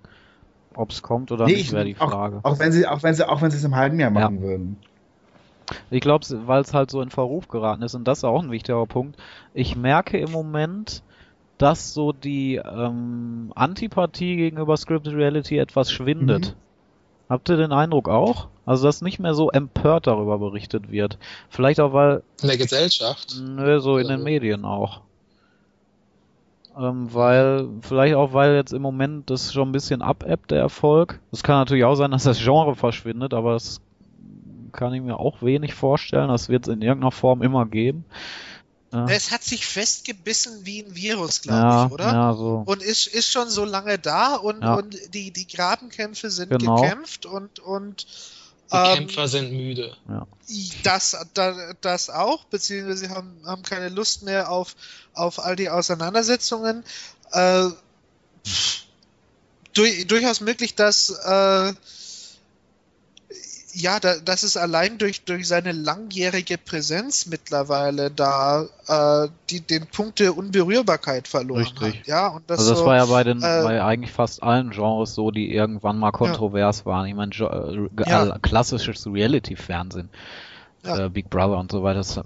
Ob es kommt oder Nee, nicht, ich- wäre die Frage. Auch, auch wenn sie, auch wenn sie, auch wenn sie es im halben Jahr machen würden. Ich glaube, weil es halt so in Verruf geraten ist und das ist auch ein wichtiger Punkt. Ich merke im Moment, dass so die ähm, Antipathie gegenüber Scripted Reality etwas schwindet. Habt ihr den Eindruck auch? Also, dass nicht mehr so empört darüber berichtet wird. Vielleicht auch, weil, In der Gesellschaft. nö, so in den Also- Medien auch. Ähm, weil, vielleicht auch, weil jetzt im Moment das schon ein bisschen abebbt, der Erfolg. Es kann natürlich auch sein, dass das Genre verschwindet, aber das kann ich mir auch wenig vorstellen. Das wird es in irgendeiner Form immer geben. Äh, Es hat sich festgebissen wie ein Virus, glaube ja, ich, oder? ja, so. Und ist, ist schon so lange da und, Ja. und die, die Grabenkämpfe sind Genau. gekämpft und, und Die ähm, Kämpfer sind müde. das, das, das auch, beziehungsweise sie haben, haben keine Lust mehr auf, auf all die Auseinandersetzungen. Äh, durch, durchaus möglich, dass äh, ja, da, dass es allein durch, durch seine langjährige Präsenz mittlerweile da äh, die, den Punkt der Unberührbarkeit verloren Richtig. hat. Ja, und das, Also das so, war ja bei den, äh, bei eigentlich fast allen Genres so, die irgendwann mal kontrovers waren. Ich meine, äh, Ja. klassisches Reality-Fernsehen, Ja. äh, Big Brother und so weiter. Das,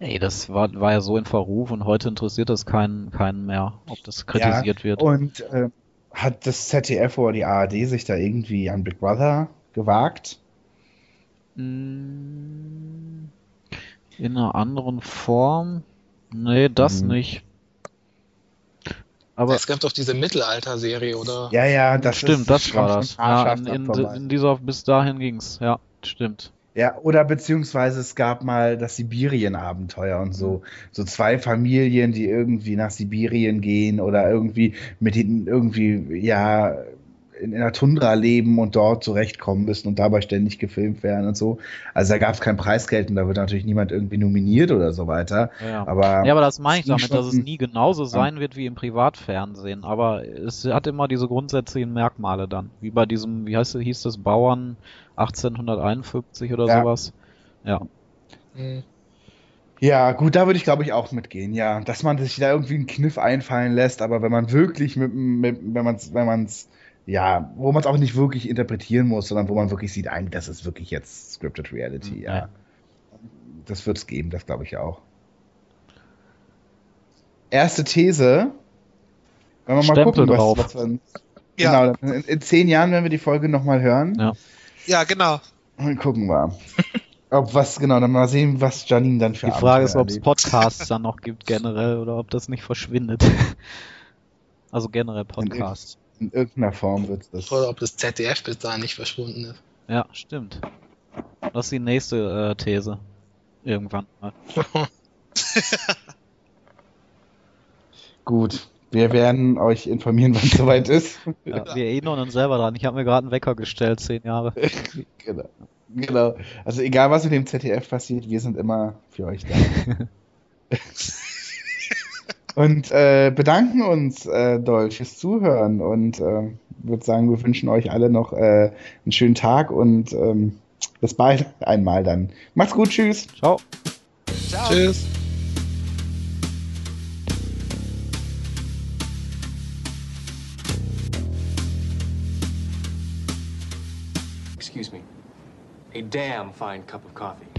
Ey, das war, war ja so in Verruf und heute interessiert das keinen, keinen mehr, ob das kritisiert wird. Und äh, hat das ZDF oder die ARD sich da irgendwie an Big Brother gewagt? Mm, In einer anderen Form? Nee, das Mhm. nicht. Aber es gab doch diese Mittelalter-Serie, oder? Ja, ja, das stimmt, ist das schon war das. Ja, in, in, vorbei. in dieser, bis dahin ging's. Ja, stimmt. Ja, oder beziehungsweise es gab mal das Sibirien-Abenteuer und so. So zwei Familien, die irgendwie nach Sibirien gehen oder irgendwie mit ihnen irgendwie, ja, in, der Tundra leben und dort zurechtkommen müssen und dabei ständig gefilmt werden und so. Also da gab es kein Preisgeld und da wird natürlich niemand irgendwie nominiert oder so weiter. Ja. Aber, Ja, aber das meine ich damit, dass es nie genauso sein wird wie im Privatfernsehen. Aber es hat immer diese grundsätzlichen Merkmale dann. Wie bei diesem, wie heißt, hieß das, Bauern 1851 oder Ja. sowas. Ja. Hm. Ja, gut, da würde ich glaube ich auch mitgehen, ja. Dass man sich da irgendwie einen Kniff einfallen lässt, aber wenn man wirklich mit, mit wenn man es, wenn man es, ja, wo man es auch nicht wirklich interpretieren muss, sondern wo man wirklich sieht, eigentlich, das ist wirklich jetzt Scripted Reality, ja. Ja. Das wird es geben, das glaube ich auch. Erste These. Wenn wir mal Stempel gucken, was, drauf. was wir, Ja. Genau, in, in zehn Jahren werden wir die Folge nochmal hören. Ja. ja, genau. Und gucken wir. Ob was, genau, dann mal sehen, was Janine dann für Die Frage ist, ob es. Podcasts dann noch gibt [LAUGHS] generell oder ob das nicht verschwindet. Also generell Podcasts. In irgendeiner Form wird das. Oder ob das ZDF bis dahin nicht verschwunden ist. Ja, stimmt. Das ist die nächste äh, These. Irgendwann mal. [LAUGHS] Gut, wir werden euch informieren, [LAUGHS] wann es soweit ist. Ja, wir erinnern uns selber dran. Ich habe mir gerade einen Wecker gestellt, zehn Jahre. [LAUGHS] genau. genau. Also egal, was mit dem ZDF passiert, wir sind immer für euch da. Und äh, bedanken uns, äh, Dolch, fürs Zuhören und äh, würde sagen, wir wünschen euch alle noch äh, einen schönen Tag und ähm, bis bald einmal dann. Macht's gut, tschüss. Ciao. Ciao. Tschüss. Excuse me. A damn fine cup of coffee.